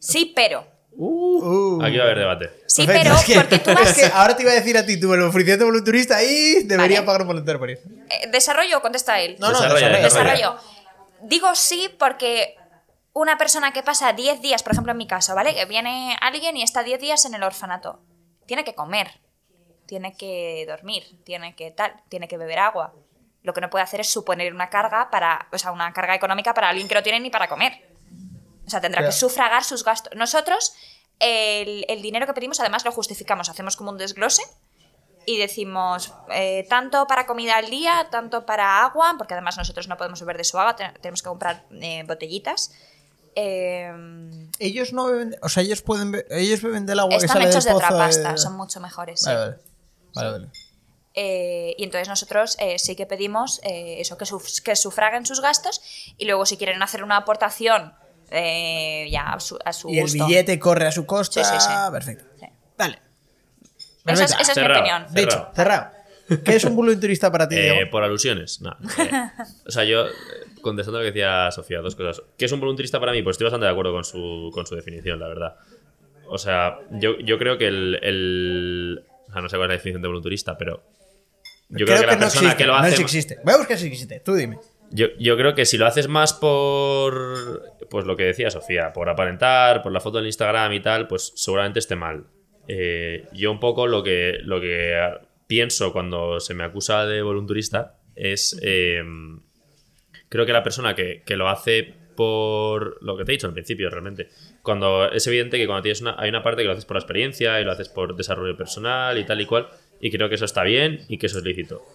Sí, pero. Uh. Aquí va a haber debate. Sí, Perfecto, pero es que- porque tú es vas. que ahora te iba a decir a ti, tú el ofreciente volunturista y debería Vale. pagar un voluntario por ir. Eh, ¿Desarrollo o contesta él? No, no, desarrolla. desarrolla. Desarrollo. Digo sí porque una persona que pasa 10 días, por ejemplo en mi caso, ¿vale? Que viene alguien y está 10 días en el orfanato. Tiene que comer, tiene que dormir, tiene que tal, tiene que beber agua. Lo que no puede hacer es suponer una carga para, o sea, una carga económica para alguien que no tiene ni para comer. O sea, tendrá Claro. que sufragar sus gastos. Nosotros, el, el dinero que pedimos, además lo justificamos. Hacemos como un desglose y decimos eh, tanto para comida al día, tanto para agua, porque además nosotros no podemos beber de su agua, te- tenemos que comprar eh, botellitas. Eh, Ellos no beben, o sea, ellos pueden, be- ellos beben del agua que están sale del hechos de otra pasta, de- son mucho mejores. sí. Vale, vale. Vale, vale. Eh, y entonces nosotros eh, sí que pedimos eh, eso, que, suf- que sufraguen sus gastos y luego si quieren hacer una aportación eh, ya a su, a su Y el billete corre a su costa. Sí, sí, sí. Perfecto. Sí. Vale. Esa es, esa es mi Cerrado. opinión. Dicho, Cerrado. cerrado. ¿Qué es un volunturista para ti, Eh, Diego? por alusiones, no. eh, o sea, yo, eh, contestando lo que decía Sofía, dos cosas. ¿Qué es un voluntarista para mí? Pues estoy bastante de acuerdo con su, con su definición, la verdad. O sea, yo, yo creo que el, el- O sea, no sé cuál es la definición de volunturista, pero. Yo creo, que, la no persona existe. que lo no hace. si existe. Voy a buscar si existe. Tú dime. Yo, yo creo que si lo haces más por. Pues lo que decía Sofía, por aparentar, por la foto del Instagram y tal, pues seguramente esté mal. Eh, yo un poco lo que, lo que pienso cuando se me acusa de volunturista es. eh, creo que la persona que, que lo hace por lo que te he dicho al principio, realmente. Cuando es evidente que cuando tienes una, hay una parte que lo haces por la experiencia y lo haces por desarrollo personal y tal y cual, y creo que eso está bien y que eso es lícito.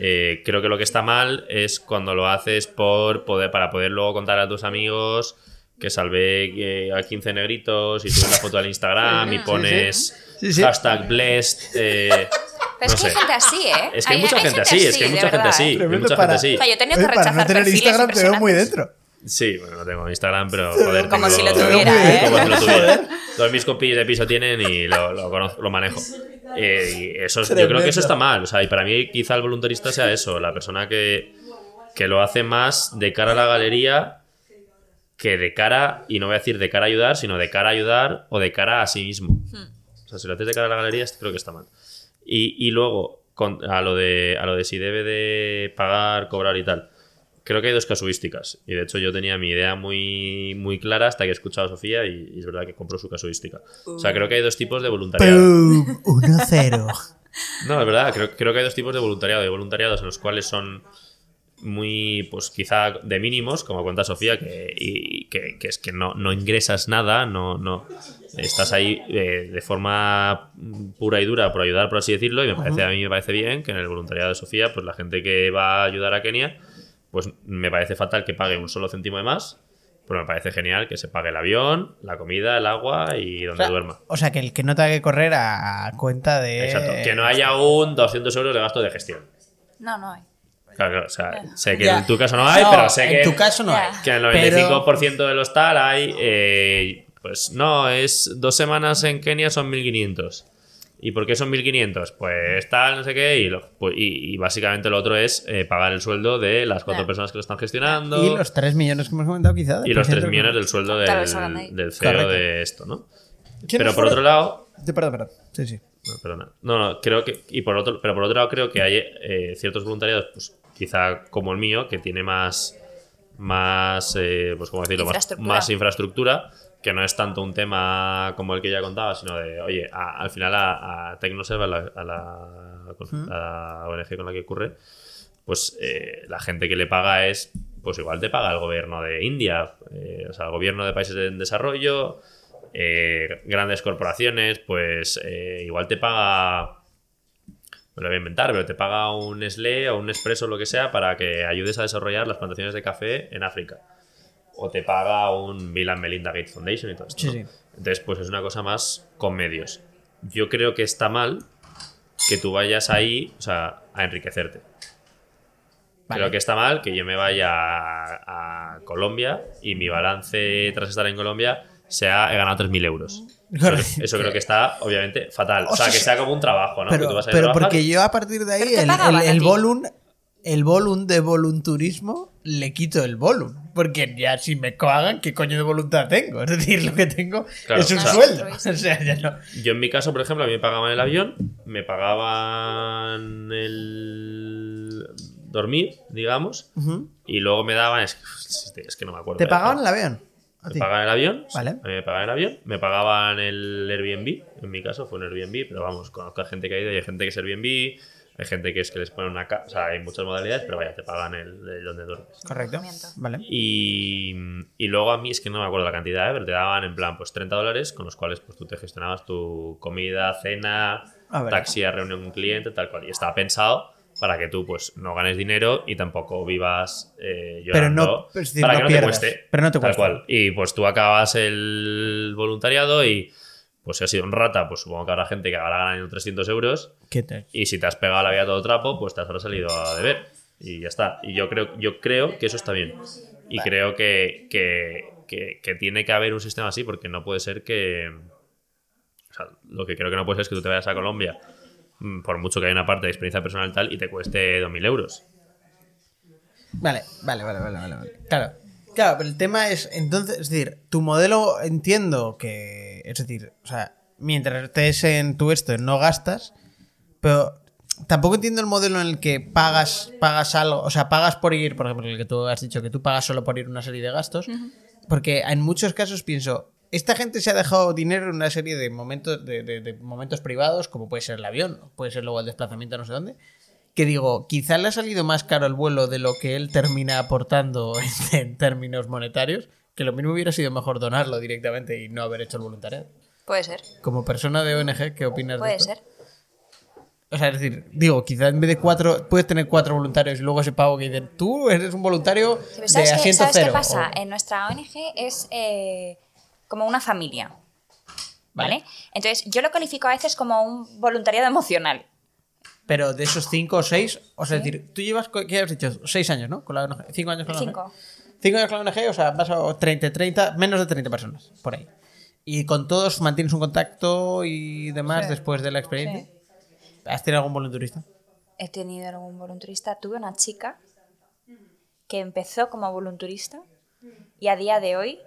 Eh, creo que lo que está mal es cuando lo haces por poder, para poder luego contar a tus amigos que salvé eh, a 15 negritos y subes la foto al Instagram y pones Sí, sí. hashtag blessed. eh, Pero no es que sé. hay gente así, ¿eh? Es que hay, mucha gente así, es que hay mucha gente así. ¿eh? Hay Tremendo mucha para- gente así. O sea, yo he tenido que Oye, para rechazar no tener Instagram te veo muy dentro. Sí, bueno, no tengo Instagram, pero joder, Como tengo- si lo tuviera, ¿eh? Como si lo tuviera. Todos mis compis de piso tienen y lo, lo conozco, lo manejo. Eh, y eso, es- yo creo que eso está mal. O sea, y para mí quizá el voluntarista sea eso, la persona que, que lo hace más de cara a la galería que de cara, y no voy a decir de cara a ayudar, sino de cara a ayudar o de cara a sí mismo. O sea, si lo haces de cara a la galería, creo que está mal. Y, y luego, con- a, lo de, a lo de si debe de pagar, cobrar y tal. Creo que hay dos casuísticas. Y de hecho yo tenía mi idea muy, muy clara hasta que he escuchado a Sofía y, y es verdad que compró su casuística. O sea, creo que hay dos tipos de voluntariado. ¡Pum! 1-0. No, es verdad, creo, creo que hay dos tipos de voluntariado. Hay voluntariados en los cuales son muy, pues quizá de mínimos, como cuenta Sofía, que, y, que, que es que no, no ingresas nada, no, no estás ahí eh, de forma pura y dura por ayudar, por así decirlo, y me parece, a mí me parece bien que en el voluntariado de Sofía, pues la gente que va a ayudar a Kenia, pues me parece fatal que pague un solo céntimo de más, pero me parece genial que se pague el avión, la comida, el agua y donde duerma. O sea, que el que no tenga que correr a cuenta de. Exacto, que no haya un 200 euros de gasto de gestión. No, no hay. Claro, claro, o sea, sé que Ya. en tu caso no hay, No, pero sé en que, tu caso no hay. que en el Pero- 95% de los tal hay, eh, pues no, es dos semanas en Kenia son 1500. ¿Y por qué son 1500? Pues tal, no sé qué, y, lo- pues- y, y básicamente lo otro es eh, pagar el sueldo de las cuatro personas que lo están gestionando. Y los 3 millones que hemos comentado, quizá. de y los por 3 ciento. millones del sueldo Claro, del, del CEO Correcto. de esto, ¿no? ¿Quién Pero por otro lado, Perdón, perdón. Sí, sí. no, perdona. No, no, creo que. Y por otro, pero por otro lado, creo que hay eh, ciertos voluntariados, pues quizá como el mío, que tiene más. Más. eh, pues, ¿cómo decirlo? Más- Infraestructura. Más, infraestructura, que no es tanto un tema como el que ya contaba, sino de, oye, a- al final a, a Tecnoserve, a la, a la, la ONG con la que ocurre, pues eh, la gente que le paga es. Pues igual te paga el gobierno de India, eh, o sea, el gobierno de países en desarrollo, eh, grandes corporaciones, pues eh, igual te paga, me lo voy a inventar, pero te paga un Nestlé o un Nespresso o lo que sea para que ayudes a desarrollar las plantaciones de café en África. O te paga un Bill and Melinda Gates Foundation y todo esto. Sí, ¿no? sí. Entonces, pues es una cosa más con medios. Yo creo que está mal que tú vayas ahí, o sea, a enriquecerte. Vale. Creo que está mal que yo me vaya a, a Colombia y mi balance tras estar en Colombia sea he ganado 3.000 euros. Eso, Correcto. eso creo que está, obviamente, fatal. O, O sea, sea, que sea como un trabajo, ¿no? que tú Pero, vas a ir a pero trabajar. porque yo a partir de ahí, el, el, el volum, el volum de volunturismo, le quito el volum. Porque ya si me pagan, ¿qué coño de voluntad tengo? Es decir, lo que tengo Claro, es un o sea- sueldo. altruista. O sea, ya no. Yo en mi caso, por ejemplo, a mí me pagaban el avión, me pagaban el dormir, digamos, y luego me daban, es, es que no me acuerdo. ¿Te pagaban el avión? Me ti. pagaban el avión, sí, a mí me pagaban el avión, me pagaban el Airbnb, en mi caso fue un Airbnb, pero vamos, conozco a gente que ha ido y hay gente que es Airbnb, hay gente que es que les ponen una casa, o sea, hay muchas modalidades, pero vaya, te pagan el, el donde duermes. Correcto. Vale. Y, y luego a mí es que no me acuerdo la cantidad, ¿eh? pero te daban en plan pues 30 dólares con los cuales pues tú te gestionabas tu comida, cena, A taxi a reunión con un cliente, tal cual. Y estaba pensado para que tú pues no ganes dinero y tampoco vivas eh, Pero no- llorando decir, para no que no pierdas, te cueste. pero no te tal cuesta. cual. Y pues tú acabas el voluntariado y pues si has sido un rata, pues supongo que habrá gente que habrá ganado 300 euros ¿Qué te- y si te has pegado la vida todo trapo, pues te habrá salido a deber. Y ya está. Y yo creo, yo creo que eso está bien. Y creo que, que, que- que tiene que haber un sistema así, porque no puede ser que. O sea, lo que creo que no puede ser es que tú te vayas a Colombia, mm, por mucho que haya una parte de experiencia personal tal, y te cueste 2.000 euros. Vale, vale, vale, vale, vale, vale. Claro. Claro, pero el tema es, entonces, es decir, tu modelo entiendo que, es decir, o sea, mientras estés en tu esto, no gastas, pero tampoco entiendo el modelo en el que pagas, pagas algo, o sea, pagas por ir, por ejemplo, el que tú has dicho que tú pagas solo por ir una serie de gastos, porque en muchos casos pienso, esta gente se ha dejado dinero en una serie de momentos, de, de- de momentos privados, como puede ser el avión, puede ser luego el desplazamiento a no sé dónde, que digo, quizá le ha salido más caro el vuelo de lo que él termina aportando en, en términos monetarios, que lo mismo hubiera sido mejor donarlo directamente y no haber hecho el voluntariado. Puede ser, Como persona de ONG, ¿qué opinas de puede esto? ser. O sea, es decir, digo, quizá en vez de cuatro, puedes tener cuatro voluntarios y luego ese pavo que dicen, tú eres un voluntario pero de ¿Sabes, qué, asiento ¿sabes qué cero. pasa? o- En nuestra ONG es eh, como una familia. Vale. ¿Vale? Entonces, yo lo califico a veces como un voluntariado emocional. Pero de esos cinco o seis, o sea, es decir, tú llevas, ¿qué has dicho? Seis años, ¿no? Con la ONG. Cinco años con la. ONG. Cinco años con la ONG, o sea, vas a 30, 30, menos de 30 personas, por ahí. Y con todos mantienes un contacto y demás Sí. después de la experiencia. Sí. ¿Has tenido algún volunturista? He tenido algún volunturista. Tuve una chica que empezó como volunturista y a día de hoy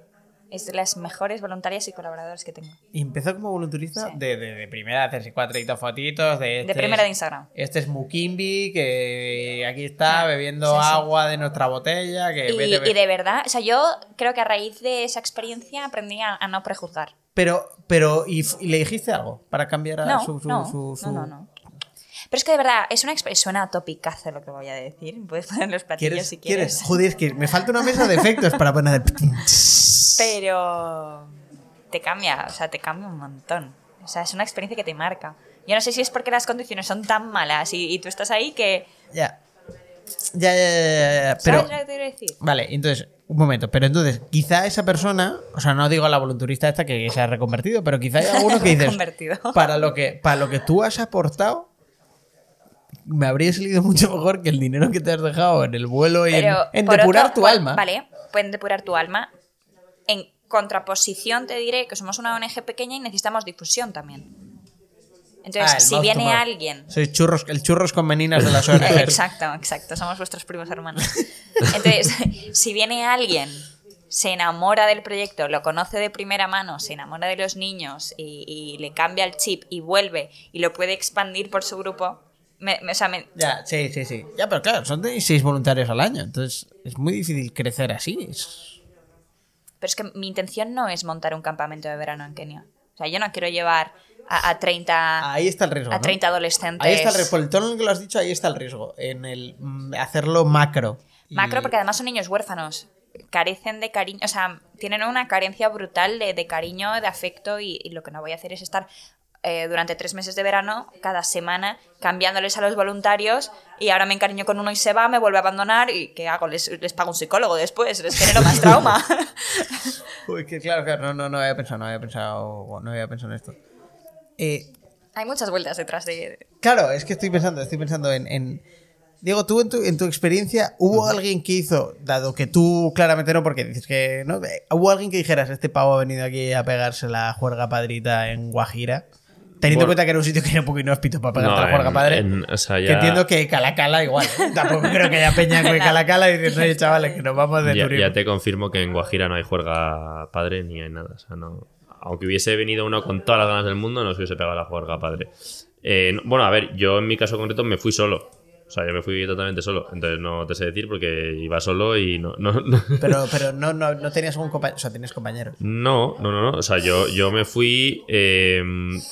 es de las mejores voluntarias y colaboradoras que tengo. Y empezó como volunturista Sí. de, de, de primera, hacerse cuatro y fotitos. De, este primera es- de Instagram. Este es Mukimbi, que aquí está bebiendo Sí, agua de nuestra botella. Que Y, vete, vete. y de verdad, o sea, yo creo que a raíz de esa experiencia aprendí a, a no prejuzgar. Pero, pero ¿y, le dijiste algo para cambiar a No, su, su, no, su- su- no, no, no. Pero es que de verdad, es una suena topicazo lo que voy a decir. Puedes poner los platillos ¿Quieres, si ¿Quieres? quieres. Joder, es que me falta una mesa de efectos para poner. Pero te cambia, o sea, te cambia un montón. O sea, es una experiencia que te marca. Yo no sé si es porque las condiciones son tan malas y, y tú estás ahí que... Ya. Ya, ya, ya, ya, Pero. ¿Sabes lo que te quiero decir? Vale, entonces, un momento. Pero entonces, quizá esa persona, o sea, no digo a la volunturista esta que se ha reconvertido, pero quizá hay alguno que dices. Para lo que, para lo que tú has aportado, me habría salido mucho mejor que el dinero que te has dejado en el vuelo y en, Pero, en por depurar otro- tu pues, alma. Vale, pueden depurar tu alma. En contraposición te diré que somos una ONG pequeña y necesitamos difusión también. Entonces, Ah, si viene alguien Sois churros, el churros con meninas de las ONG. Exacto, exacto. Somos vuestros primos hermanos. Entonces, si viene alguien, se enamora del proyecto, lo conoce de primera mano, se enamora de los niños y, y le cambia el chip y vuelve y lo puede expandir por su grupo, me- me- o sea, me- Ya, sí, sí, sí. Ya, pero claro, son 16 voluntarios al año, entonces es muy difícil crecer así. es- pero es que mi intención no es montar un campamento de verano en Kenia. O sea, yo no quiero llevar a, a 30, Ahí está el riesgo. a ¿no? 30 adolescentes. Ahí está el riesgo. Por el tono en el que lo has dicho, ahí está el riesgo. En el mm, hacerlo macro. Y- Macro, porque además son niños huérfanos. Carecen de cariño, o sea, tienen una carencia brutal de, de cariño, de afecto, y, y lo que no voy a hacer es estar eh, durante tres meses de verano, cada semana, cambiándoles a los voluntarios, y ahora me encariño con uno y se va, me vuelve a abandonar, y ¿qué hago? Les, les pago un psicólogo después, les genero más trauma. Uy, que claro, claro, no, no, no había pensado, no había pensado, no había pensado en esto. Eh, Hay muchas vueltas detrás de... claro, es que estoy pensando, estoy pensando en. en- Diego, tú en tu, en tu experiencia, ¿hubo alguien que hizo, dado que tú claramente no, porque dices que no, hubo alguien que dijeras, este pavo ha venido aquí a pegarse la juerga padrita en Guajira Teniendo en Bueno. cuenta que era un sitio que era un poco inhóspito para pegarte No, la juerga padre. en- o sea, Que entiendo que Calacala igual. ¿eh? Tampoco creo que haya peña con Calacala y diciendo, oye, chavales, que nos vamos de Ya, turismo. ya te confirmo que en Guajira no hay juerga padre ni hay nada. O sea, no. Aunque hubiese venido uno con todas las ganas del mundo, no se hubiese pegado la juerga padre. Eh, no- bueno, a ver, yo en mi caso concreto me fui solo. O sea, yo me fui totalmente solo. Entonces no te sé decir porque iba solo y no. No, no, Pero, pero no, no, no tenías un compañero. O sea, tenías compañeros. no, no, no, no. O sea, yo, yo me fui. eh,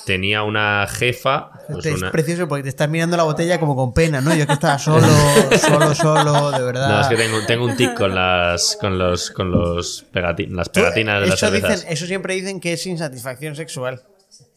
tenía una jefa. pues Este es precioso porque te estás mirando la botella como con pena, ¿no? Yo que estaba solo, solo, solo, de verdad. No, es que tengo, tengo un tic con las con los con los pegati- las pegatinas de las cervezas. dicen, eso siempre dicen que es insatisfacción sexual.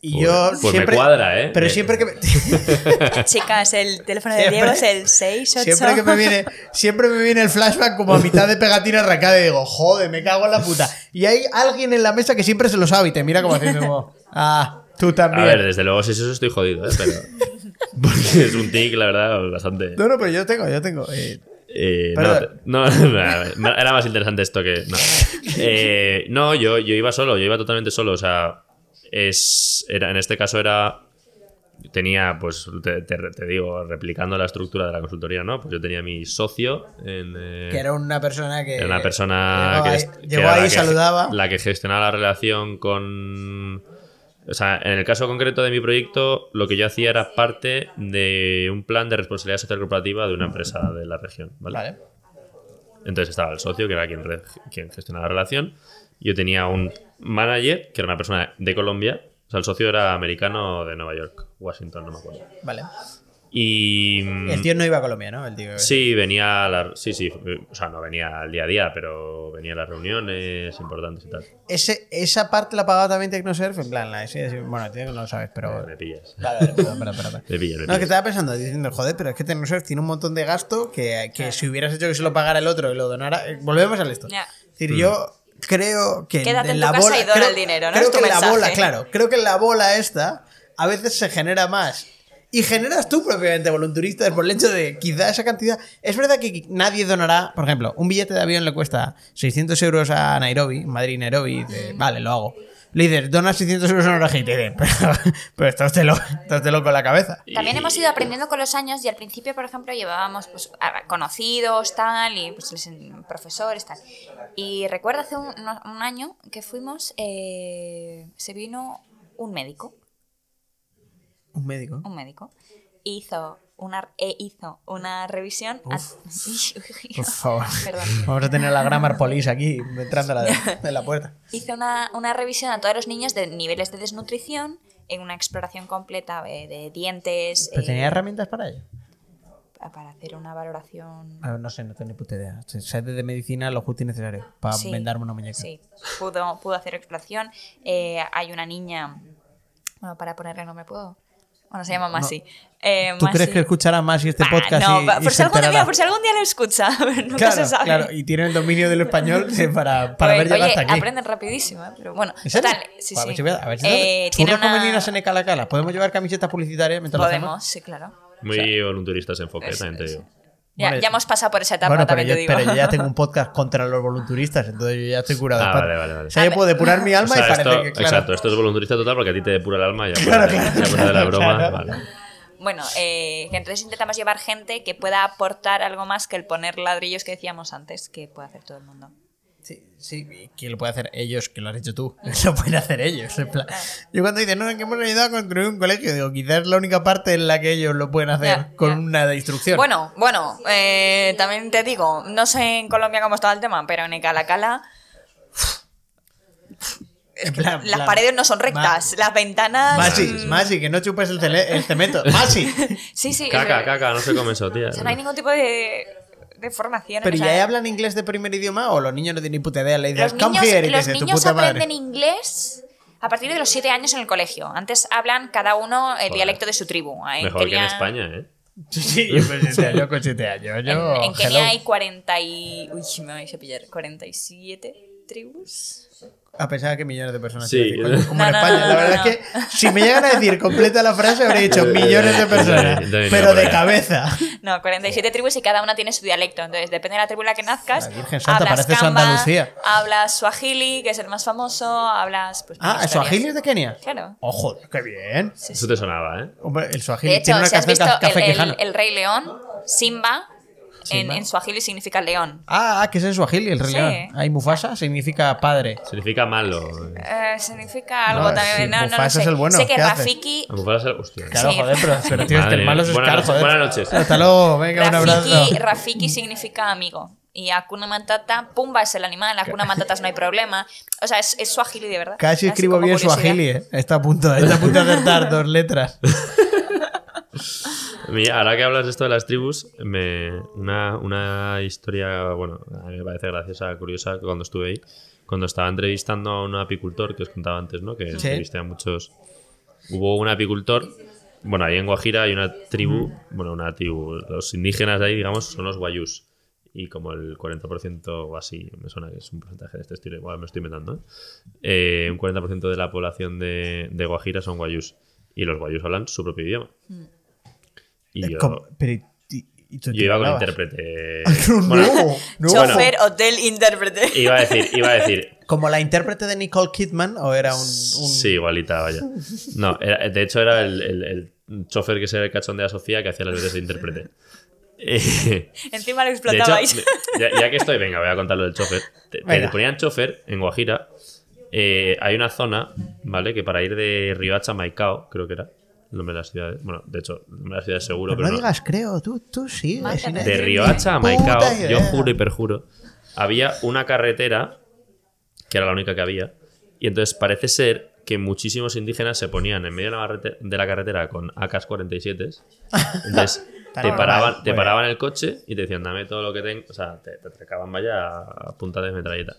Y Pues- yo pues me siempre, cuadra, ¿eh? Pero Me- siempre que me, Chicas, el teléfono de Siempre- Diego es el 68. siempre que me viene siempre me viene el flashback como a mitad de pegatina arrancada y digo, joder, me cago en la puta. Y hay alguien en la mesa que siempre se lo sabe y te mira como haciendo como, ah, tú también. A ver, desde luego, si es eso estoy jodido, ¿eh? Pero. Porque es un tic, la verdad, bastante. No, no, pero yo tengo, yo tengo. eh, Eh, no, era más interesante esto que. No, Eh, no yo, yo iba solo, yo iba totalmente solo. O sea, es, era, en este caso era. Tenía, pues, te, te- te digo, replicando la estructura de la consultoría, ¿no? Pues yo tenía mi socio en. eh, que era una persona que. Era una persona llegó que, ahí, que llegó ahí la y que- saludaba. La que gestionaba la relación con. O sea, en el caso concreto de mi proyecto, lo que yo hacía era parte de un plan de responsabilidad social corporativa de una empresa de la región. ¿vale? Vale. Entonces estaba el socio, que era quien, quien gestionaba la relación. Yo tenía un manager, que era una persona de Colombia. O sea, el socio era americano de Nueva York, Washington, no me acuerdo. Vale. Y. El tío no iba a Colombia, ¿no? El tío. Sí, venía a la, sí, sí, o sea, no venía al día a día, pero venía a las reuniones importantes y tal. Ese, esa parte la pagaba también Tecnosurf, en plan, la ese- bueno, tío, que no lo sabes, pero. Me pillas. Vale, vale, perdón, perdón, perdón. Me pillas, me No, es que pillas. estaba pensando, diciendo, joder, pero es que Tecnosurf tiene un montón de gasto que, que si hubieras hecho que se lo pagara el otro y lo donara. eh, Volvemos al esto. Es decir, yo creo que Quédate en la tu casa bola. y dona creo, el dinero, ¿no? Creo que en la mensaje. bola, claro, creo que en la bola esta a veces se genera más. Y generas tú propiamente volunturistas por el hecho de quizá esa cantidad. Es verdad que nadie donará, por ejemplo, un billete de avión le cuesta 600 euros a Nairobi, Madrid, Nairobi, y dices, vale, lo hago. Le dices, donas 600 euros a una y te dicen, pero, pero estás de, lo, estás de loco en la cabeza. También hemos ido aprendiendo con los años y al principio, por ejemplo, llevábamos pues, a- conocidos, tal, y pues, les- profesores, tal. Y recuerdo hace un, año que fuimos, eh, se vino un médico, Un médico. un médico, hizo una, e hizo una revisión. a- Por favor. Perdón. Vamos a tener la Grammar Police aquí entrando a la, de la puerta. Hizo una, una revisión a todos los niños de niveles de desnutrición en una exploración completa eh, de dientes. ¿Pero eh, tenía herramientas para ello? para hacer una valoración. A ver, no sé, no tengo ni puta idea. Sé de medicina lo justo y necesario para Sí, vendarme una muñeca. Sí, pudo, pudo hacer exploración. Eh, hay una niña. Bueno, para ponerle nombre, ¿puedo? Bueno, se llama Masi. Eh, ¿Tú crees Masi. que escuchará más este Bah, podcast? no, y, pa- y por, si algún día, por si algún día lo escucha, nunca claro, se sabe. claro, y tiene el dominio del español para, para Oye, ver llegar oye, hasta aquí. aprenden rapidísimo, ¿eh? pero bueno, ¿En total, sí, Pues a ver sí. si voy a- ver si Eh, ¿Tú tiene una... en Ecalacala? ¿Podemos llevar camisetas publicitarias mientras lo hacemos? Podemos, sí, claro. Muy volunturistas en enfoque, Eso, también te digo. Ya, ya hemos pasado por esa etapa, Bueno, pero también yo, te digo. pero yo ya tengo un podcast contra los volunturistas, entonces yo ya estoy curado. Ah, vale, vale, vale. O sea, yo puedo depurar mi O alma sea, y parece esto, que, claro. Exacto, esto es volunturista total porque a ti te depura el alma y ya Claro, ya de la broma. Claro. Vale. Bueno, eh, que entonces intentamos llevar gente que pueda aportar algo más que el poner ladrillos que decíamos antes, que puede hacer todo el mundo. Sí, que lo puede hacer ellos, que lo has hecho tú. Lo pueden hacer ellos. en plan. Yo cuando dicen, no, es que hemos ayudado a construir un colegio, digo, quizás es la única parte en la que ellos lo pueden hacer con una instrucción. Bueno, bueno, eh, también te digo, no sé en Colombia cómo estaba el tema, pero en Ecalacala En plan- las plan- paredes no son rectas, las ventanas... Masi, mm, Masi, que no chupes el, el cemento. Masi. Sí, sí. Caca, es- caca, no se come eso, tía. O sea, no hay ningún tipo de, de formación. Pero o ¿y sea, ahí hablan inglés de primer idioma o los niños no tienen ni puta idea? Le dices, Los come niños, here y te los dice, tu niños puta madre. aprenden inglés a partir de los 7 años en el colegio. Antes hablan cada uno el Joder. dialecto de su tribu. En Mejor que en España, ¿eh? Sí, sí, yo con siete años, con siete años. En, Yo, en Kenia hay 40 y... Uy, me vais a pillar. 47 tribus. A pesar que millones de personas. Sí. decir, como No, en España. no, la no, verdad no. es que si me llegan a decir completa la frase, habría dicho millones de personas. Pero de cabeza. No, 47 tribus y cada una tiene su dialecto. Entonces, depende de la tribu en la que nazcas. La Virgen Santa, hablas parece Kamba, Andalucía. Hablas Swahili, que es el más famoso. Hablas. Pues, Ah, ¿el Swahili es de Kenia? Claro. Oh, joder, qué bien. Eso te sonaba, ¿eh? Hombre, el Swahili De hecho, tiene una si has visto el, el- el Rey León, Simba, en, en Swahili significa león. Ah, ah, que es en Swahili, el Rey Sí. León. Ahí Mufasa significa padre. Significa malo. Eh, significa algo No, también. sí, No, no, no Mufasa sé. es el bueno, Sé que. Rafiki. A lo mejor es el- hostia. Claro, Sí. joder, pero, pero tío, el malo es Buenas joder. noches, buenas noches. Hasta luego, venga, un abrazo. Rafiki, Rafiki significa amigo. Y Hakuna Matata, Pumba es el animal, Hakuna Matata no hay problema. O sea, es, es Swahili de verdad. Casi Así escribo bien curiosidad. Swahili, ¿eh? Está a punto, está a punto de acertar dos letras. Mira, ahora que hablas de esto de las tribus, me, una, una historia, bueno, a mí me parece graciosa, curiosa, que cuando estuve ahí, cuando estaba entrevistando a un apicultor que os contaba antes, ¿no? Que entrevisté a muchos. Hubo un apicultor, bueno, ahí en Guajira hay una tribu, bueno, una tribu, los indígenas de ahí, digamos, son los guayús. Y como el 40% o así, me suena que es un porcentaje de este estilo, igual me estoy inventando, ¿eh? Eh, un 40% de la población de, de Guajira son guayús. Y los guayús hablan su propio idioma. Y yo, ¿cómo? Pero, ¿y- y tú yo te iba con intérprete. No, Bueno, no. Chofer, hotel, intérprete. iba a decir, iba a decir. ¿Como la intérprete de Nicole Kidman o era un...? un- Sí, igualita, vaya. No, era- de hecho era el, el, el chofer que se el cachón de a Sofía que hacía las veces de intérprete. Encima lo hecho, explotabais. me- ya, ya que estoy, venga, voy a contar lo del chofer. Te, ponían chofer en Guajira. eh, hay una zona, ¿vale? Que para ir de Riohacha a Maicao, creo que era el nombre de la ciudad. Bueno, de hecho, el nombre de la ciudad es seguro, Pero pero no no- digas creo, tú, tú sí. De Riohacha a Maicao, yo juro y perjuro, había una carretera, que era la única que había, y entonces parece ser que muchísimos indígenas se ponían en medio de la, carrete- de la carretera con AK-47, entonces te normal, paraban, te paraban el coche y te decían, dame todo lo que tengo, o sea, te, te atracaban vaya a punta de metralleta.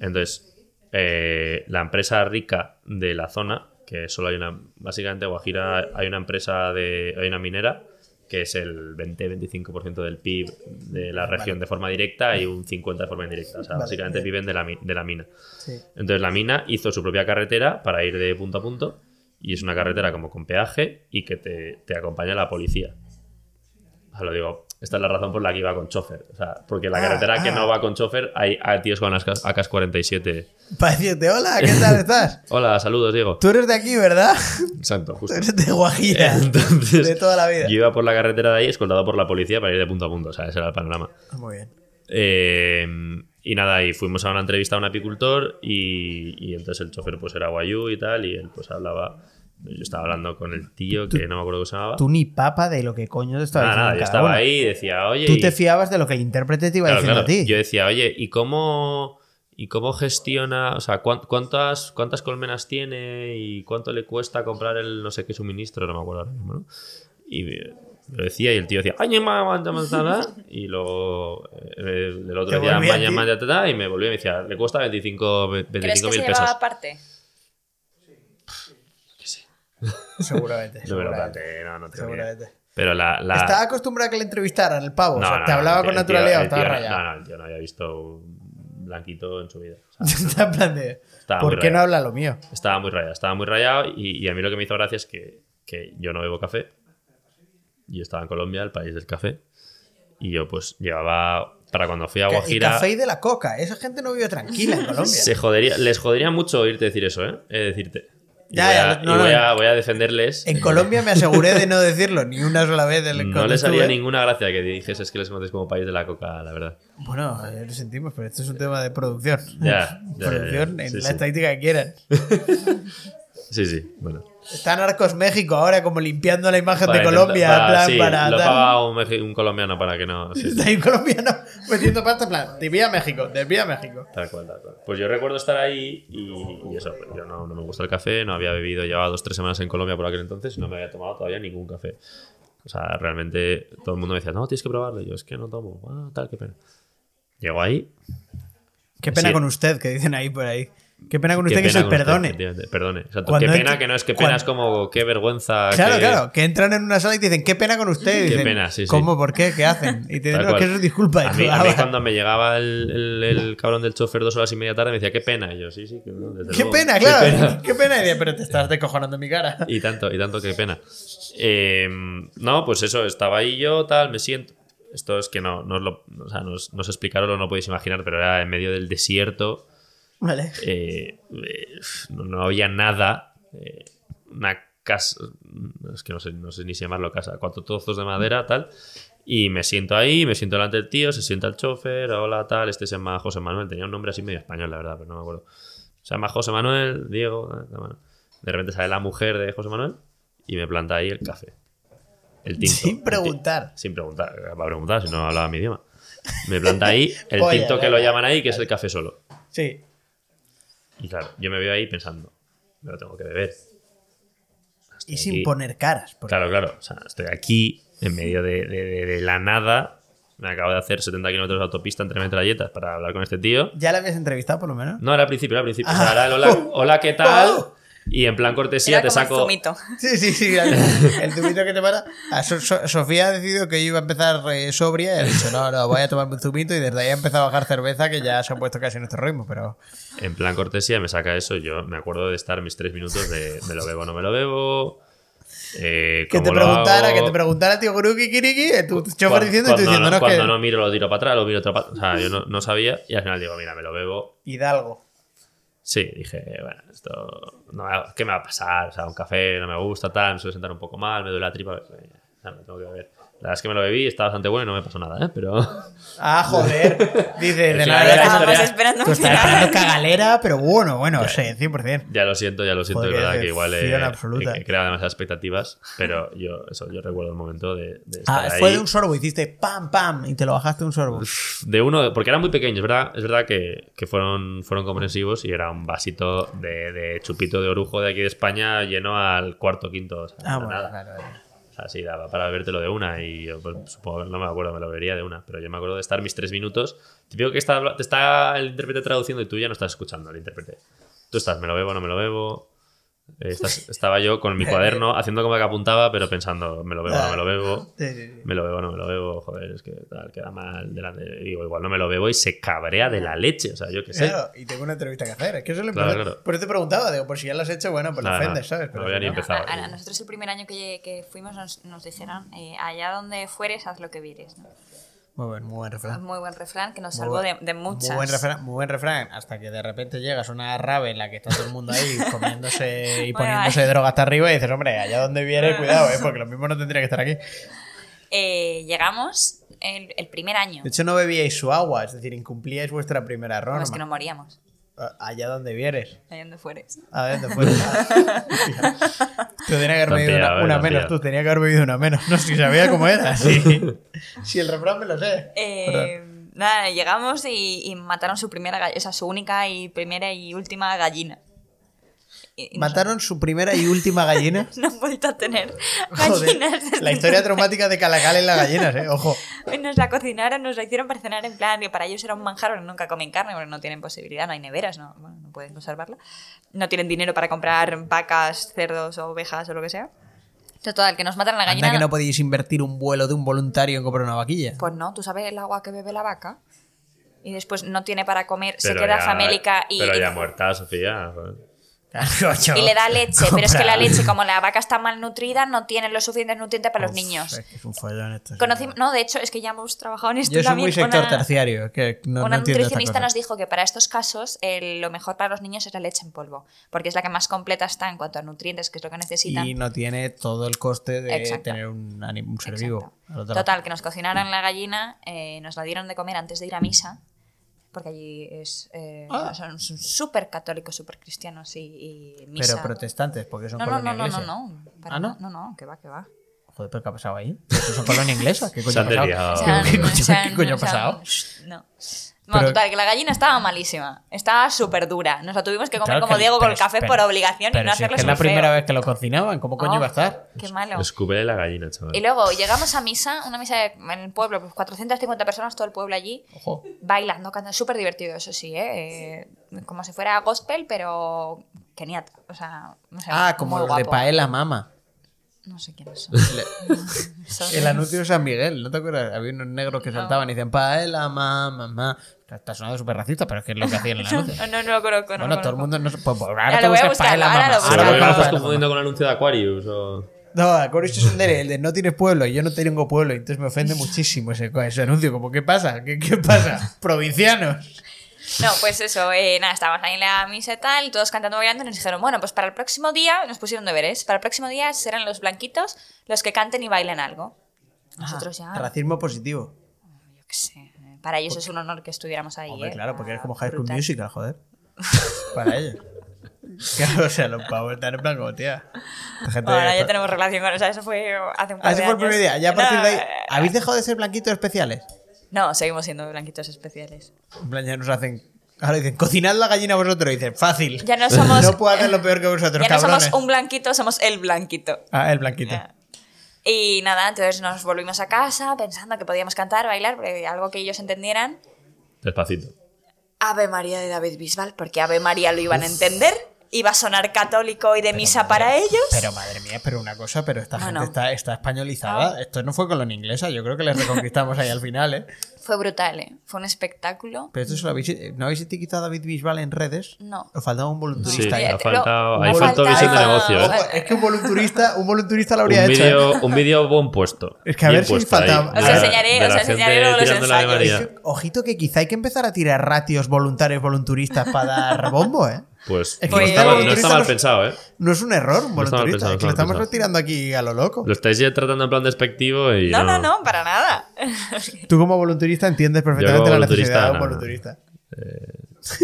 Entonces, eh, la empresa rica de la zona, que solo hay una, básicamente Guajira hay una empresa de, hay una minera que es el 20-25% del PIB de la región de forma directa y un 50% de forma indirecta. O sea, Vale, básicamente bien. viven de la, de la mina. Sí. Entonces la mina hizo su propia carretera para ir de punto a punto y es una carretera como con peaje y que te, te acompaña la policía. O sea, lo digo, esta es la razón por la que iba con chofer. O sea, porque la Ah, carretera que ah. no va con chofer hay, tíos con las AK-47. Para decirte, hola, ¿qué tal estás? Hola, saludos, Diego. Tú eres de aquí, ¿verdad? Exacto, Tú justo. eres de Guajira. Entonces, de toda la vida. yo iba por la carretera de ahí escoltado por la policía para ir de punto a punto. O sea, ese era el panorama. Ah, Muy bien. Eh, y nada, y fuimos a una entrevista a un apicultor y, y entonces el chofer pues era guayú y tal y él pues hablaba, yo estaba hablando con el tío que no me acuerdo cómo se llamaba. Tú ni papa de lo que coño te estaba nada, diciendo nada, yo cada estaba uno. ahí y decía, oye... Tú y- te fiabas de lo que el intérprete te iba claro, diciendo claro, a ti. Yo decía, oye, ¿y cómo, ¿y cómo gestiona, o sea, cuán- cuántas, cuántas colmenas tiene y cuánto le cuesta comprar el no sé qué suministro? No me acuerdo ahora mismo, ¿no? Y me- lo decía y el tío decía, "Ay, ma, ma, ma, ma, ma, ma", y luego eh, el, el otro decía, y me volvía y me decía, le cuesta 25 ve- ¿Crees 25 que se mil llevaba pesos. aparte? Seguramente. No me lo planteé, no, no idea. seguramente. Pero la... la... Estaba acostumbrado a que le entrevistaran el pavo. No, o sea, no, te hablaba con naturalidad o estaba rayado. No, no, el tío no había visto un blanquito en su vida. O sea, Está en plan de. ¿Por qué no habla lo mío? Estaba muy rayado, estaba muy rayado y, y a mí lo que me hizo gracia es que, que yo no bebo café. Yo estaba en Colombia, el país del café. Y yo pues llevaba, para cuando fui a Que- El Guajira, café y de la coca. Esa gente no vive tranquila en Colombia. se jodería, les jodería mucho oírte decir eso, ¿eh? De decirte. Y Ya, voy, ya, a, no, y no, voy no. a- voy a defenderles. En Colombia me aseguré de no decirlo ni una sola vez. del- No les haría ninguna gracia que dijeses que les conocéis como país de la coca, la verdad. Bueno, eh, lo sentimos, pero esto es un tema de producción. Ya, producción en Sí, la estadística que quieran. Sí, sí, bueno. Está Narcos México ahora como limpiando la imagen de Para Colombia. intentar- en plan, sí, para lo paga un, un colombiano para que no. sí. Está ahí un colombiano metiendo pasta plan, desvía a México, desvía México. Tal cual, tal cual. Pues yo recuerdo estar ahí y, y eso, pues yo no, no me gusta el café, no había bebido, llevaba dos tres semanas en Colombia por aquel entonces y no me había tomado todavía ningún café. O sea, realmente todo el mundo me decía, no, tienes que probarlo. Y yo, es que no tomo. Ah, tal, qué pena. Llego ahí, Qué pena Sí. con usted, que dicen ahí por ahí. Qué pena con Qué usted que se usted, perdone. perdone. Exacto. Cuando Qué pena entra- que no es que pena, cuando- es como qué vergüenza. Claro, qué- claro, que entran en una sala y te dicen, qué pena con usted. Y Qué dicen, pena, sí, sí. ¿Cómo? ¿Por qué? ¿Qué hacen? Y te dicen, no, que eso es disculpa. A mí, "Ah, a mí va". cuando me llegaba el, el- el cabrón del chofer dos horas y media tarde me decía, qué pena. Y yo, sí, sí, que no, desde Qué luego. pena, Qué claro. pena. Qué pena. Y dice, pero te estás descojonando en mi cara. Y tanto, y tanto, qué pena. Eh, no, pues eso, estaba ahí yo, tal, me siento. Esto es que no, no, os lo, o sea, no, os- no os explicarlo, no podéis imaginar, pero era en medio del desierto. Vale. eh, eh, no, no había nada. eh, una casa. Es que no sé, no sé ni si llamarlo casa. Cuatro trozos de madera, tal. Y me siento ahí, me siento delante del tío, se sienta el chofer, hola, tal. Este se llama José Manuel. Tenía un nombre así medio español, la verdad, pero no me acuerdo. Se llama José Manuel, Diego. De repente sale la mujer de José Manuel y me planta ahí el café. El tinto. Sin El preguntar. Sin preguntar. Va a preguntar si no hablaba mi idioma. Me planta ahí el tinto que lo llaman ahí, que es el café solo. Sí. Y claro, yo me veo ahí pensando, me lo tengo que beber. Y Estoy sin aquí. poner caras. porque- Claro, claro. O sea, estoy aquí, en medio de, de- de- de la nada. Me acabo de hacer 70 kilómetros de autopista entre metralletas para hablar con este tío. ¿Ya la habías entrevistado por lo menos? No, era al principio, era al principio. O Ah. sea, era el hola, hola, ¿qué tal? Y en plan cortesía Era te como el saco. zumito. Sí, sí, sí. El, el zumito que te para. Ah, So- So- Sofía ha decidido que iba a empezar eh, sobria y ha dicho, no, no, voy a tomarme un zumito y desde ahí ha empezado a bajar cerveza que ya se ha puesto casi en nuestro ritmo, pero... En plan cortesía me saca eso. Yo me acuerdo de estar mis tres minutos de me lo bebo o no me lo bebo. eh, Que te preguntara, hago. que te preguntara, tío Guruki Kiriki, eh, tu chofer Cuando- diciendo y tú diciendo, no, no, cuando que... no miro lo tiro para atrás, lo miro para O sea, yo no, no sabía y al final digo, mira, me lo bebo. Hidalgo. Sí, dije, bueno, esto no ¿qué me va a pasar? O sea, un café no me gusta, tal, me suele sentar un poco mal, me duele la tripa. eh, me tengo que beber. La verdad es que me lo bebí, está bastante bueno y no me pasó nada, ¿eh? Pero Ah, joder. Dice, de nada, de Estábamos esperando final. esperando cagalera, pero bueno, bueno, sí, 100%. ya lo siento, ya lo siento, es verdad que igual he, decepción absoluta. he- he creado demasiadas expectativas, pero yo, eso, yo recuerdo el momento de, de estar Ah, ahí. fue de un sorbo, hiciste pam, pam, y te lo bajaste de un sorbo. De uno, porque eran muy pequeños, ¿verdad? Es verdad que, que fueron, fueron comprensivos y era un vasito de, de chupito de orujo de aquí de España lleno al cuarto, quinto. O sea, Ah, bueno, nada. claro, claro. O sea, sí, daba para bebértelo de una y yo pues, supongo no me acuerdo, me lo bebería de una, pero yo me acuerdo de estar mis tres minutos. Típico que está, te está el intérprete traduciendo y tú ya no estás escuchando al intérprete. Tú estás, me lo bebo, no me lo bebo. Estás- estaba yo con mi cuaderno haciendo como que apuntaba, pero pensando, me lo bebo, no me lo bebo. Me lo bebo, no me lo bebo, joder, es que tal, queda mal delante. Digo, igual no me lo bebo y se cabrea de la leche, o sea, yo qué sé. Claro, y tengo una entrevista que hacer. Es que eso es lo Claro, importante. claro. Por eso te preguntaba, digo, por si ya lo has hecho, bueno, pues lo ofendes, ¿sabes? no Pero había si ni no- empezado. A, a nosotros el primer año que, que fuimos nos, nos dijeron, eh, allá donde fueres, haz lo que vieres. ¿no? Muy buen, muy buen refrán. Muy buen refrán que nos salvó de, muchas. Muy buen, refrán, muy buen refrán, hasta que de repente llegas a una rave en la que está todo el mundo ahí comiéndose y Bueno, poniéndose droga hasta arriba y dices, hombre, allá donde viene, cuidado, ¿eh? porque lo mismo no tendría que estar aquí. Eh, llegamos el, el primer año. De hecho, no bebíais su agua, es decir, incumplíais vuestra primera No, norma. es que no moríamos. Allá donde vieres. Allá donde fueres. A ver, después. tú tenías que haber bebido una, menos, tú tenías que haber bebido una menos. No sé si sabía cómo era. Sí. Si el refrán me lo sé. Eh, nada, llegamos y, y mataron su primera gallina, o sea, su única y primera y última gallina. Mataron su primera y última gallina. No han vuelto a tener Joder, gallinas. desde la historia traumática de Calacal en las gallinas, eh. Ojo. Nos la cocinaron, nos la hicieron para cenar en plan que para ellos era un manjar porque nunca comen carne porque no tienen posibilidad, no hay neveras, no, bueno, no pueden conservarla. No tienen dinero para comprar vacas, cerdos o ovejas o lo que sea. Total, que nos matan la gallina. Anda que no podíais invertir un vuelo de un voluntario en comprar una vaquilla. Pues no, tú sabes el agua que bebe la vaca y después no tiene para comer, se Pero queda ya- famélica y, Pero y- ya muerta, Sofía. joder. Y le da leche, pero es que la leche, como la vaca está malnutrida, no tiene los suficientes nutrientes para los niños. Es que es un follón esto. no, de hecho, es que ya hemos trabajado en esto Yo soy muy sector una- terciario. Que no, no una nutricionista nos dijo que para estos casos eh, lo mejor para los niños es la leche en polvo, porque es la que más completa está en cuanto a nutrientes, que es lo que necesitan. Y no tiene todo el coste de Exacto. tener un, un ser Exacto. vivo. Total, que nos cocinaron la gallina, eh, nos la dieron de comer antes de ir a misa, porque allí es, eh, Ah. son súper católicos, súper cristianos y, y misa. Pero protestantes, porque son no, no, colonia no, no, no, inglesa. no, para ¿Ah, no? no, no, que va, que va. Joder, ¿pero qué ha pasado ahí? ¿Estos son colonia inglesa? ¿Qué coño ha pasado? ¿Qué, coño, ha pasado? No. Bueno, Pero- total, que la gallina estaba malísima. Estaba súper dura. Nos la tuvimos que comer Claro como que- Diego con el café por pero- obligación y no si es hacerle que es la primera vez que lo cocinaban, ¿cómo coño Oh, iba a estar? Qué malo. Escúpele la gallina, chaval. Y luego llegamos a misa, una misa de- en el pueblo, pues 450 personas, todo el pueblo allí, Ojo. bailando, cantando, súper divertido, eso sí, ¿eh? Eh, Como si fuera gospel, pero keniata, o sea, no sé. Ah, como muy el de guapo. Paella Mama. No sé quiénes son. Son- El anuncio de San Miguel, ¿no te acuerdas? Había unos negros que saltaban y decían Paella Mama, mamá. Está sonando súper racista, pero es que es lo que hacían en el anuncio. No, no, no lo conozco, no Bueno, lo todo el mundo no pues, pues, ahora Ya, te buscas buscar, Paella ahora lo estás confundiendo con el anuncio de Aquarius o... No, Aquarius es el de, el de no tienes pueblo y yo no tengo pueblo, y entonces me ofende muchísimo ese, ese anuncio. Como, ¿qué pasa? ¿Qué, qué pasa? Provincianos. No, pues eso, eh, nada, estábamos ahí en la misa y tal, todos cantando bailando, y nos dijeron, bueno, pues para el próximo día, nos pusieron deberes, para el próximo día serán los blanquitos los que canten y bailen algo. Nosotros ya, Racismo positivo. yo qué sé, eh, para ellos es un honor que estuviéramos ahí. Hombre, eh, claro, porque eres como High School. Musical, joder. Para ellos. Claro, o sea, los pavos están en plan como, tía. Ahora ya tenemos relación con, o sea, eso fue hace un par Ah, ese de fue el primer día. Ya a partir de ahí. No, ¿Habéis dejado de ser blanquitos especiales? No, seguimos siendo blanquitos especiales. En plan, ya nos hacen. Ahora dicen, cocinad la gallina vosotros. Y dicen, fácil. Ya no somos- No puedo hacer lo peor que vosotros, ya no cabrones. somos un blanquito, somos el blanquito. Ah, el blanquito. Ya. Y nada, entonces nos volvimos a casa pensando que podíamos cantar, bailar, algo que ellos entendieran. Despacito. Ave María de David Bisbal, porque Ave María lo iban a entender, iba a sonar católico y de misa para ellos. Pero madre mía, pero una cosa, pero esta gente está, está españolizada. Esto no fue colonia inglesa, yo creo que les reconquistamos ahí al final, ¿eh? Fue brutal, ¿eh? Fue un espectáculo. Pero esto se lo habéis, ¿no habéis etiquetado a David Bisbal en redes? No. Os faltaba un Sí, volunturista ahí. ha faltado, ahí faltó visión de negocio, ¿eh? Es que un volunturista, un volunturista lo habría Un hecho. ¿eh? vídeo, un vídeo buen puesto. Es que a ver si faltaba- de Os enseñaré, os enseñaré luego los ensayos. María. Ojito que quizá hay que empezar a tirar ratios voluntarios volunturistas para dar bombo, ¿eh? Pues Es que no, está mal, no volunturista está mal no- pensado, ¿eh? No es un error, un No pensado, es que lo estamos pensado. retirando aquí a lo loco. Lo estáis ya tratando en plan despectivo y No, no, no, no, para nada. Tú como volunturista entiendes perfectamente la necesidad de un nada. volunturista.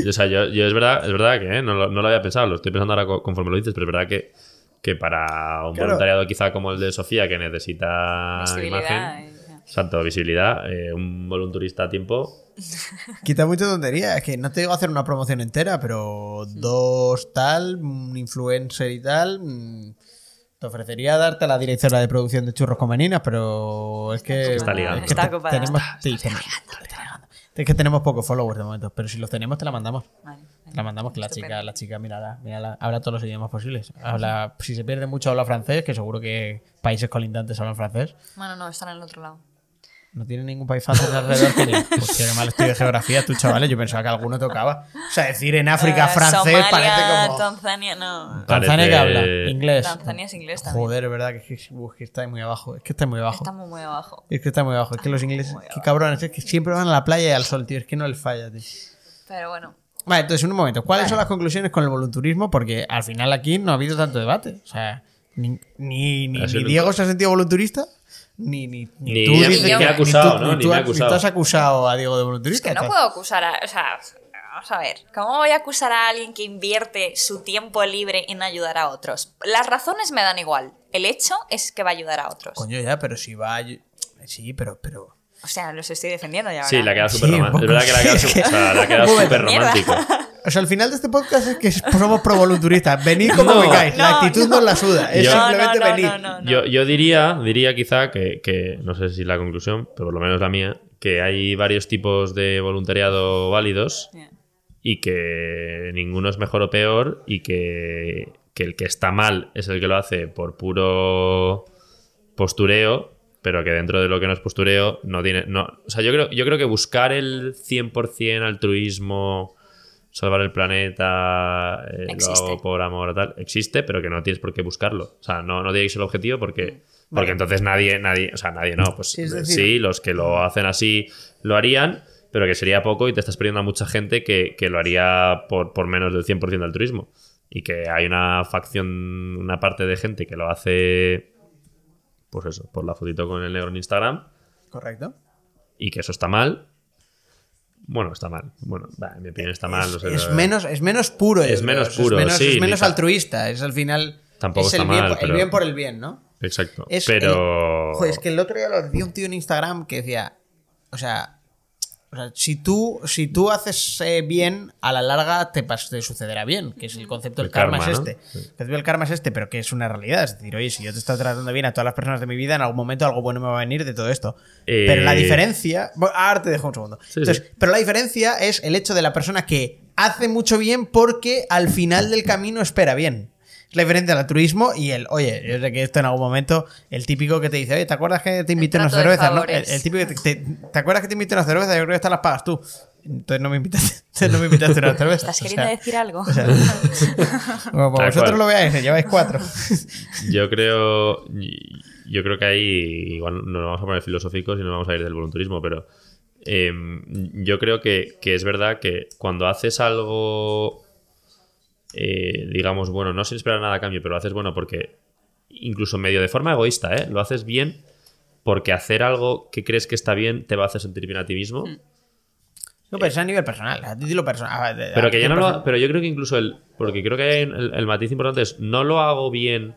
Yo, o sea, yo, yo es verdad, es verdad que ¿eh? no, lo, no lo había pensado, lo estoy pensando ahora co- conforme lo dices, pero es verdad que, que para un Claro. voluntariado quizá como el de Sofía, que necesita Visibilidad. imagen, y- exacto, visibilidad, eh, un volunturista a tiempo, Quita mucha tontería. Es que no te digo hacer una promoción entera, pero dos tal, un influencer y tal. mm, Te ofrecería darte a la directora de producción de churros con meninas, pero es que. está ligando. es que Está tenemos, sí, tenemos- Es que tenemos pocos followers de momento, pero si los tenemos te la mandamos. Vale, Te la mandamos que la Estupendo. chica, la chica, mírala, mírala, habla todos los idiomas posibles. Habla, si se pierde mucho habla francés, que seguro que países colindantes hablan francés. Bueno, no, están en el otro lado. No tiene ningún país francés alrededor que. Pues qué mal estoy de geografía, tú chavales. Yo pensaba que alguno tocaba. O sea, decir en África Eh, francés Somalia, parece como. Tanzania, no. Tanzania que habla inglés. Tanzania es inglés también. Joder, verdad que, es que, uf, que está muy abajo. Es que está muy abajo. Estamos muy abajo. Es que está muy abajo. Es que los ingleses, qué cabrones, es que siempre van a la playa y al sol, tío. Es que no les falla, tío. Pero bueno. Vale, entonces, un momento. ¿Cuáles son las conclusiones con el volunturismo? Porque al final aquí no ha habido tanto debate. O sea, ni, ni, ni, Diego se ha sentido volunturista, ni, ni, ni, Ni- tú ni dices me que- ha acusado, tú- ¿no? Ni tú me ha has- acusado. tú has acusado a Diego de Es volunturista. que no puedo acusar a. O sea, vamos a ver. ¿Cómo voy a acusar a alguien que invierte su tiempo libre en ayudar a otros? Las razones me dan igual. El hecho es que va a ayudar a otros. Coño, ya, pero si va. a- Sí, pero. pero... O sea, los estoy defendiendo ya. Sí, la queda Sí, súper un romántico. poco Es verdad que la queda sí, súper o sea, la romántico. O sea, al final de este podcast es que somos pro volunturistas. Venid como No. vengáis. la No, actitud no. nos la suda. Es Yo- simplemente no, no, venir. no, no, no. Yo, yo diría, diría quizá que, que, no sé si la conclusión, pero por lo menos la mía, que hay varios tipos de voluntariado válidos Yeah. y que ninguno es mejor o peor y que, que el que está mal es el que lo hace por puro postureo, pero que dentro de lo que no es postureo no tiene... No, o sea, yo creo, yo creo que buscar el 100% altruismo, salvar el planeta, eh, lo hago por amor tal, existe, pero que no tienes por qué buscarlo. O sea, no, no tiene que ser el objetivo porque... Porque entonces nadie, nadie, o sea, nadie no, pues Sí, es sí, los que lo hacen así lo harían, pero que sería poco y te estás perdiendo a mucha gente que, que lo haría por, por menos del 100% de altruismo. Y que hay una facción, una parte de gente que lo hace, pues eso, por la fotito con el negro en Instagram, Correcto. y que eso está mal. Bueno, está mal. Bueno, en mi opinión está mal. no sé, es, no- menos, es menos puro. Es creo. menos Es puro, menos, sí, Es menos altruista. Es al final. Tampoco es el está bien, mal, por- pero- el bien por el bien, ¿no? Exacto. Es pero... el- joder, es que el otro día lo decía un tío en Instagram que decía. O sea. O sea, si tú, si tú haces eh, bien, a la larga te, te sucederá bien, que es el concepto del El karma, karma, es ¿no? este. El concepto del karma es este, pero que es una realidad. Es decir, oye, si yo te estoy tratando bien a todas las personas de mi vida, en algún momento algo bueno me va a venir de todo esto. Eh, Pero la diferencia. bueno, ahora te dejo un segundo. Sí, Entonces, sí. Pero la diferencia es el hecho de la persona que hace mucho bien porque al final del camino espera bien. Es la diferencia del altruismo y el, oye, yo sé que esto en algún momento, el típico que te dice, oye, ¿te acuerdas que te invité a una cerveza? ¿no? El, el típico que te, te- ¿te acuerdas que te invité a una cerveza? Yo creo que estas las pagas tú. Entonces no me invitaste, entonces no me invitaste a una cerveza. ¿Estás O queriendo sea, decir algo? o sea, como vosotros cual. lo veáis, que lleváis cuatro. Yo creo. Yo creo que ahí igual no nos vamos a poner filosóficos y no vamos a ir del voluntarismo, pero eh, yo creo que, que es verdad que cuando haces algo, eh, digamos, bueno, no sin esperar nada a cambio, pero lo haces bueno porque, incluso medio de forma egoísta, ¿eh? lo haces bien porque hacer algo que crees que está bien te va a hacer sentir bien a ti mismo. No, pero es a nivel personal, a título personal. a- a Pero que ya no lo, pero yo creo que incluso el porque creo que el matiz importante es no lo hago bien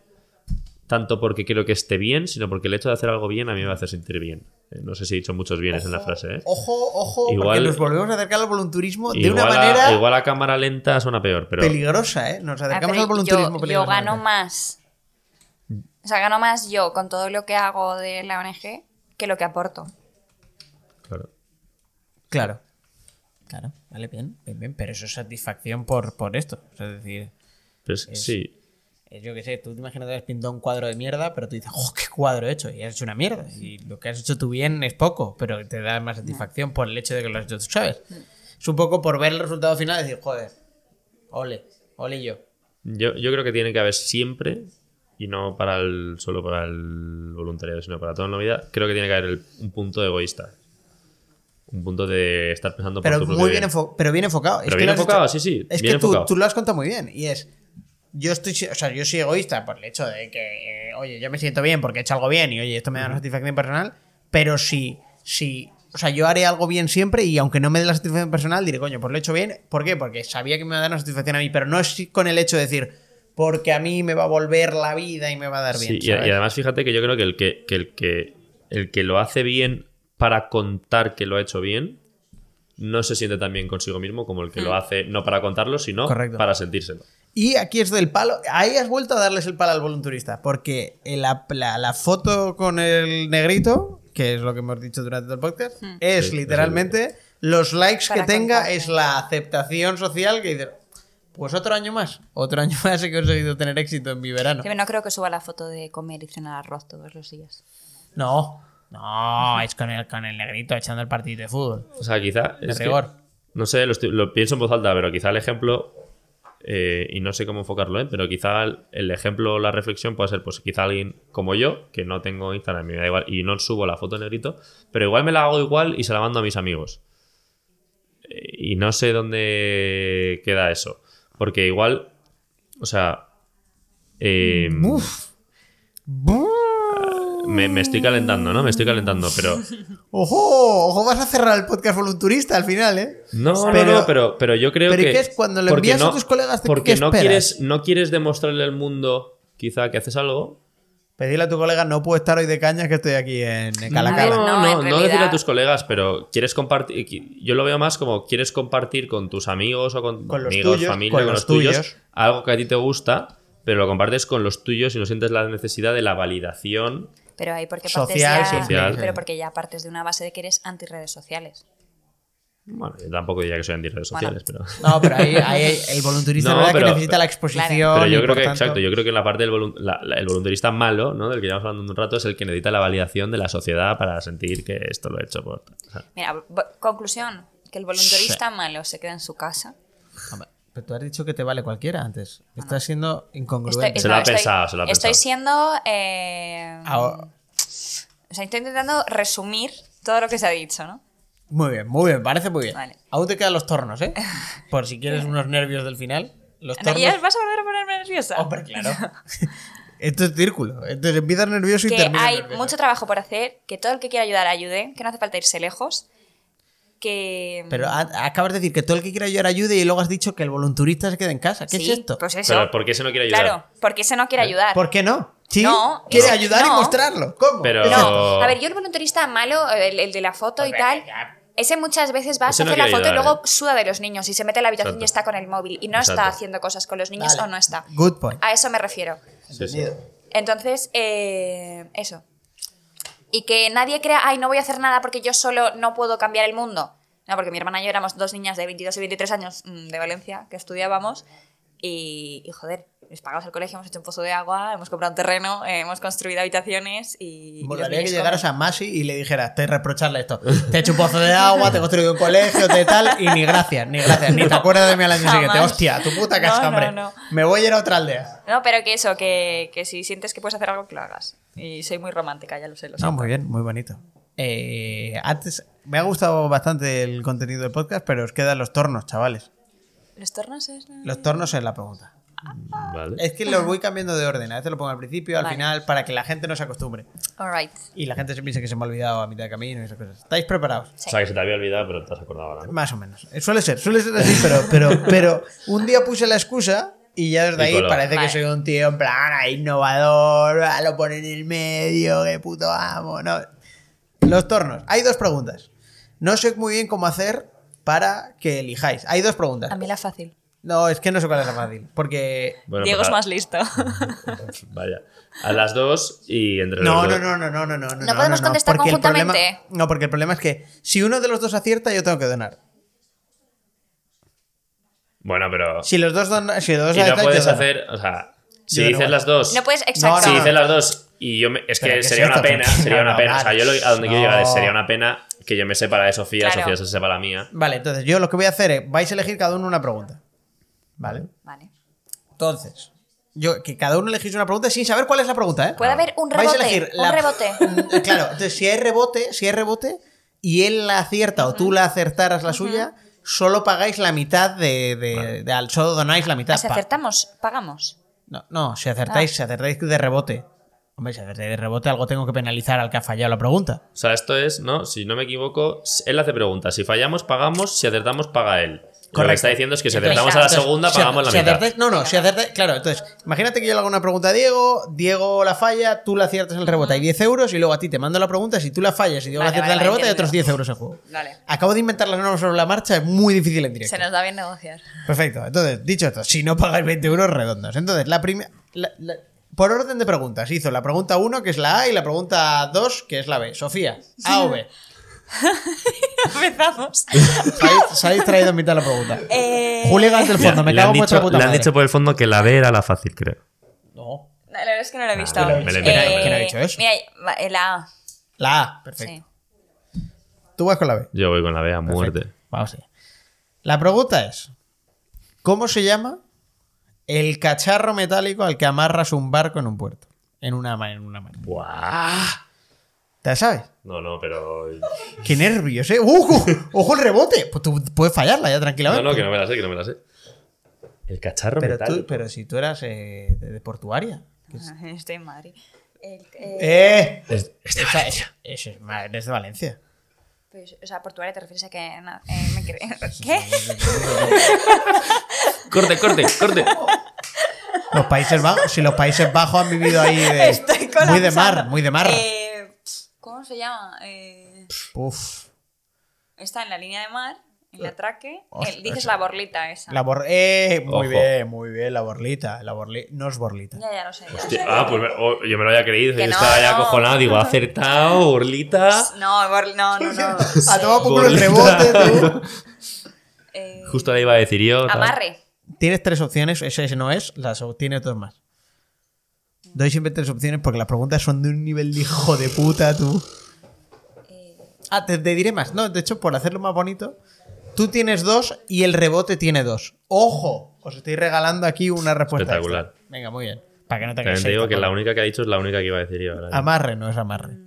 tanto porque quiero que esté bien, sino porque el hecho de hacer algo bien a mí me va a hacer sentir bien. Eh, No sé si he dicho muchos bienes en la frase, ¿eh? Ojo, ojo, porque Igual- nos volvemos a acercar al volunturismo de una a, manera igual a cámara lenta suena peor, pero peligrosa, ¿eh? Nos acercamos al volunturismo yo, yo gano más. O sea, gano más yo con todo lo que hago de la ONG que lo que aporto. claro. Claro. Claro, vale, bien, bien, bien. Pero eso es satisfacción por, por esto. Es decir, Pues, sí, yo qué sé, tú te imaginas que has pintado un cuadro de mierda, pero tú dices, ¡oh, qué cuadro he hecho! Y has hecho una mierda. Y lo que has hecho tú bien es poco, pero te da más satisfacción por el hecho de que lo has hecho tú, ¿sabes? Es un poco por ver el resultado final y decir, joder, ole, ole yo. yo, yo creo que tiene que haber siempre y no para el solo para el voluntariado, sino para toda la vida, creo que tiene que haber el- un punto egoísta. Un punto de estar pensando por Pero tu muy bien, pero bien enfocado. Es Pero que bien enfocado, hecho- sí, sí, Es bien que tú, enfocado. tú lo has contado muy bien. Y es. Yo estoy. O sea, yo soy egoísta por el hecho de que, eh, oye, yo me siento bien porque he hecho algo bien y, oye, esto me da una satisfacción personal. Pero si. si o sea, yo haré algo bien siempre y aunque no me dé la satisfacción personal, diré, coño, pues lo he hecho bien. ¿Por qué? Porque sabía que me va a dar una satisfacción a mí. Pero no es con el hecho de decir, porque a mí me va a volver la vida y me va a dar bien. Sí, y, y además fíjate que yo creo que el que, que el que el que lo hace bien para contar que lo ha hecho bien no se siente tan bien consigo mismo como el que lo hace no para contarlo, sino Correcto. para sentírselo. Y aquí es del palo. Ahí has vuelto a darles el palo al volunturista. Porque la, la- la foto con el negrito, que es lo que hemos dicho durante todo el podcast, es Sí, literalmente los likes que tenga, contar. es la aceptación social que dice. Pues otro año más. Otro año más he conseguido tener éxito en mi verano. Sí, pero no creo que suba la foto de comer y cenar arroz todos los días. No, no, es con el, con el negrito echando el partido de fútbol. O sea, quizá. De es que- rigor. no sé, lo, estoy- lo pienso en voz alta, pero quizá el ejemplo. Eh, y no sé cómo enfocarlo, ¿eh? pero quizá el, el ejemplo, la reflexión puede ser, pues quizá alguien como yo, que no tengo Instagram y me da igual, y no subo la foto en negrito, pero igual me la hago igual y se la mando a mis amigos. Eh, y no sé dónde queda eso. Porque igual, o sea, eh, Uf. Me, me estoy calentando, ¿no? Me estoy calentando, pero... Ojo, ojo, vas a cerrar el podcast volunturista al final, ¿eh? No, Pero- no, no, pero, pero yo creo pero ¿y que. qué es cuando lo porque envías a tus colegas, ¿qué- Porque qué no, quieres, no quieres demostrarle al mundo, quizá, que haces algo. Pedirle a tu colega, no puedo estar hoy de cañas que estoy aquí en Calacala. No, no, no, no decirle a tus colegas, pero quieres compartir. Yo lo veo más como quieres compartir con tus amigos o con, Con los amigos, tuyos, familia, con con, los los tuyos, tuyos. algo que a ti te gusta, pero lo compartes con los tuyos y no sientes la necesidad de la validación. Pero ahí porque Social, partes ya, social. Pero porque ya partes de una base de que eres anti redes sociales. Bueno, yo tampoco diría que soy en redes Bueno. sociales, pero. No, pero ahí, ahí el volunturista No, pero- que necesita la exposición. Pero yo creo que, tanto- exacto, yo creo que la parte del la- la- el voluntarista malo, ¿no? Del que llevamos hablando un rato, es el que necesita la validación de la sociedad para sentir que esto lo he hecho por. o sea, Mira, conclusión, que el voluntarista malo se queda en su casa. Hombre, Pero tú has dicho que te vale cualquiera antes. Estás siendo incongruente. Estoy- Se lo ha estoy- pensado, se lo ha Estoy pensado. siendo... eh, Ahora- o sea, estoy intentando resumir todo lo que se ha dicho, ¿no? Muy bien, muy bien, parece muy bien. Vale. Aún te quedan los tornos, ¿eh? Por si quieres unos nervios del final. Los tornos. ¿Ya vas a volver a ponerme nerviosa? Hombre, claro. Esto es círculo. Entonces empiezas nervioso y que terminas hay nervioso. mucho trabajo por hacer, que todo el que quiera ayudar ayude, que no hace falta irse lejos, que... Pero a- acabas de decir que todo el que quiera ayudar ayude y luego has dicho que el volunturista se quede en casa. ¿Qué Sí, es esto? Pues eso. Pero ¿por qué se no quiere ayudar? Claro, porque ese no quiere ayudar. ¿Por qué no? Sí, No, quiere es- ayudar y mostrarlo. ¿Cómo? Pero- ¿Qué? No, a ver, yo el voluntarista malo, el, el de la foto y tal, Ese muchas veces va, se hace la foto y luego ¿eh? suda de los niños y se mete a la habitación y está con el móvil y no está haciendo cosas con los niños Vale. o no está. Good point. A eso me refiero. Sí, sí. Entendido. Entonces, eh, eso. Y que nadie crea, ay, no voy a hacer nada porque yo solo no puedo cambiar el mundo. No, porque mi hermana y yo éramos dos niñas de 22 y 23 años mm, de Valencia que estudiábamos y, y, joder, les pagamos el colegio, hemos hecho un pozo de agua, hemos comprado un terreno, eh, hemos construido habitaciones y... Molaría que llegaras comen. a Masi y le dijeras, te reprocharle esto. Te he hecho un pozo de agua, te he construido un colegio, te tal, y ni gracias, ni gracias, ni te acuerdas de mí al año Jamás. siguiente. Hostia, tu puta casa, No, no, hombre. no. Me voy a ir a otra aldea. No, pero que eso, que, que si sientes que puedes hacer algo, que lo hagas. Y soy muy romántica, ya lo sé, lo sé. No, muy bien, muy bonito. Eh, antes, me ha gustado bastante el contenido del podcast, pero os quedan los tornos, chavales. ¿Los tornos es...? Los tornos es la pregunta. Vale. Es que los voy cambiando de orden. A veces lo pongo al principio, al Vale. final, para que la gente no se acostumbre. Alright. Y la gente se piense que se me ha olvidado a mitad de camino y esas cosas. ¿Estáis preparados? O sea, que se te había olvidado, pero te has acordado ahora. ¿no? Más o menos. Eh, Suele ser, suele ser así, pero, pero, pero un día puse la excusa y ya desde Y ahí parece Vale. que soy un tío en plan ah, innovador, ah, lo pone en el medio, qué puto amo. No. Los tornos. Hay dos preguntas. No sé muy bien cómo hacer para que elijáis. Hay dos preguntas. A mí la fácil. No, es que no sé cuál es la fácil. Porque. Bueno, Diego pues es más listo. Vaya. A las dos y entre los No, dos. no, no, no, no, no, no. ¿No podemos contestar conjuntamente? problema- no, porque el problema es que si uno de los dos acierta, yo tengo que donar. Bueno, pero. Si los dos donan, si los dos y no puedes hacer. O sea, si dices las dos. No puedes, No, exacto. Si no, dices las dos y yo me, es que ¿qué sería una pena, sería una pena. O sea, yo lo- a donde quiero llegar es sería una pena que yo me sepa la de Sofía, Claro. Sofía se sepa la mía. Vale, entonces yo lo que voy a hacer es, vais a elegir cada uno una pregunta. Vale. Vale. Entonces, yo que cada uno elegís una pregunta sin saber cuál es la pregunta, ¿eh? Puede haber un Vais a rebote. elegir Un la- rebote. Claro, entonces si hay rebote, si hay rebote y él la acierta o tú la acertaras la suya, solo pagáis la mitad de, de- de- al- solo donáis la mitad. Si Pa- acertamos, pagamos. No, no, si acertáis, Ah. si acertáis de rebote. Hombre, si de rebote, algo tengo que penalizar al que ha fallado la pregunta. O sea, esto es, ¿no? Si no me equivoco, él hace preguntas. Si fallamos, pagamos. Si acertamos, paga él. Lo que Correcto. está diciendo es que si Entonces- acertamos a la segunda, si pagamos acer- la si mitad. acertáis- no, no, si acertáis. Claro, entonces, imagínate que yo le hago una pregunta a Diego, Diego la falla, tú la aciertas en el rebote, hay 10 euros, y luego a ti te mando la pregunta, si tú la fallas y Diego la acierta vale, en el rebote, hay otros 10 euros en juego. Acabo de inventar las normas sobre la marcha, es muy difícil en directo. Se nos da bien negociar. Perfecto, entonces, dicho esto, si no pagáis 20 euros redondos. Entonces, la primera. Por orden de preguntas, hizo la pregunta 1, que es la A, y la pregunta 2, que es la B. Sofía, A o B. Empezamos. Se habéis- Se habéis traído en mitad la pregunta. Eh, Julián del fondo, me cago en vuestra dicho, puta le han madre. dicho por el fondo que la B era la fácil, creo. No. La verdad es que no lo he visto. Ah, me lo he inventado. Eh, ¿Quién ha dicho eso? Mira, eh, la A. La A, perfecto. Sí. Tú vas con la B. Yo voy con la B a muerte. Perfecto. Vamos allá. La pregunta es: ¿Cómo se llama el cacharro metálico al que amarras un barco en un puerto? En una, ma- en una mar. Buah. ¿Te la sabes? No, no, pero. ¡Qué nervios, eh! ¡Ojo! ¡Ojo el rebote! Pues tú puedes fallarla ya No, tranquilamente. no, que no me la sé, que no me la sé. El cacharro pero, metálico. tú, pero si tú eras eh, de, de portuaria. Estoy en Madrid. El- eh, ¡Eh! Es, es de Valencia. es, de Valencia. pues, o sea, portuaria te refieres a que. na- eh, me ¿Qué? Corte, corte, corte. Los Países Bajos, si los Países Bajos han vivido ahí de, Estoy muy de mar, muy de mar. Eh, ¿Cómo se llama? Eh, Uf. está en la línea de mar, en el atraque. Ostras, El- dices la borlita esa. La bor eh, muy Ojo. bien, muy bien, la borlita. La borli no es borlita. Ya, ya lo sé. ya Hostia, ah, pues me- oh, yo me lo había creído. Que Yo no, estaba ya no. acojonado. Digo, acertado, Orlita. No, bor- no, no, no. A tomar por el Borlita. rebote, tú. Eh, Justo le iba a decir yo. tal. amarre. Tienes tres opciones, ese, ese no es, las tienes dos más. Doy siempre tres opciones porque las preguntas son de un nivel de hijo de puta, tú. Ah, te, te diré más. No, de hecho, por hacerlo más bonito, tú tienes dos y el rebote tiene dos. ¡Ojo! Os estoy regalando aquí una respuesta. Espectacular. extra. Venga, muy bien. Para que no te También quedes te digo que la única que ha dicho es la única que iba a decir yo. ahora. Amarre, no es amarre.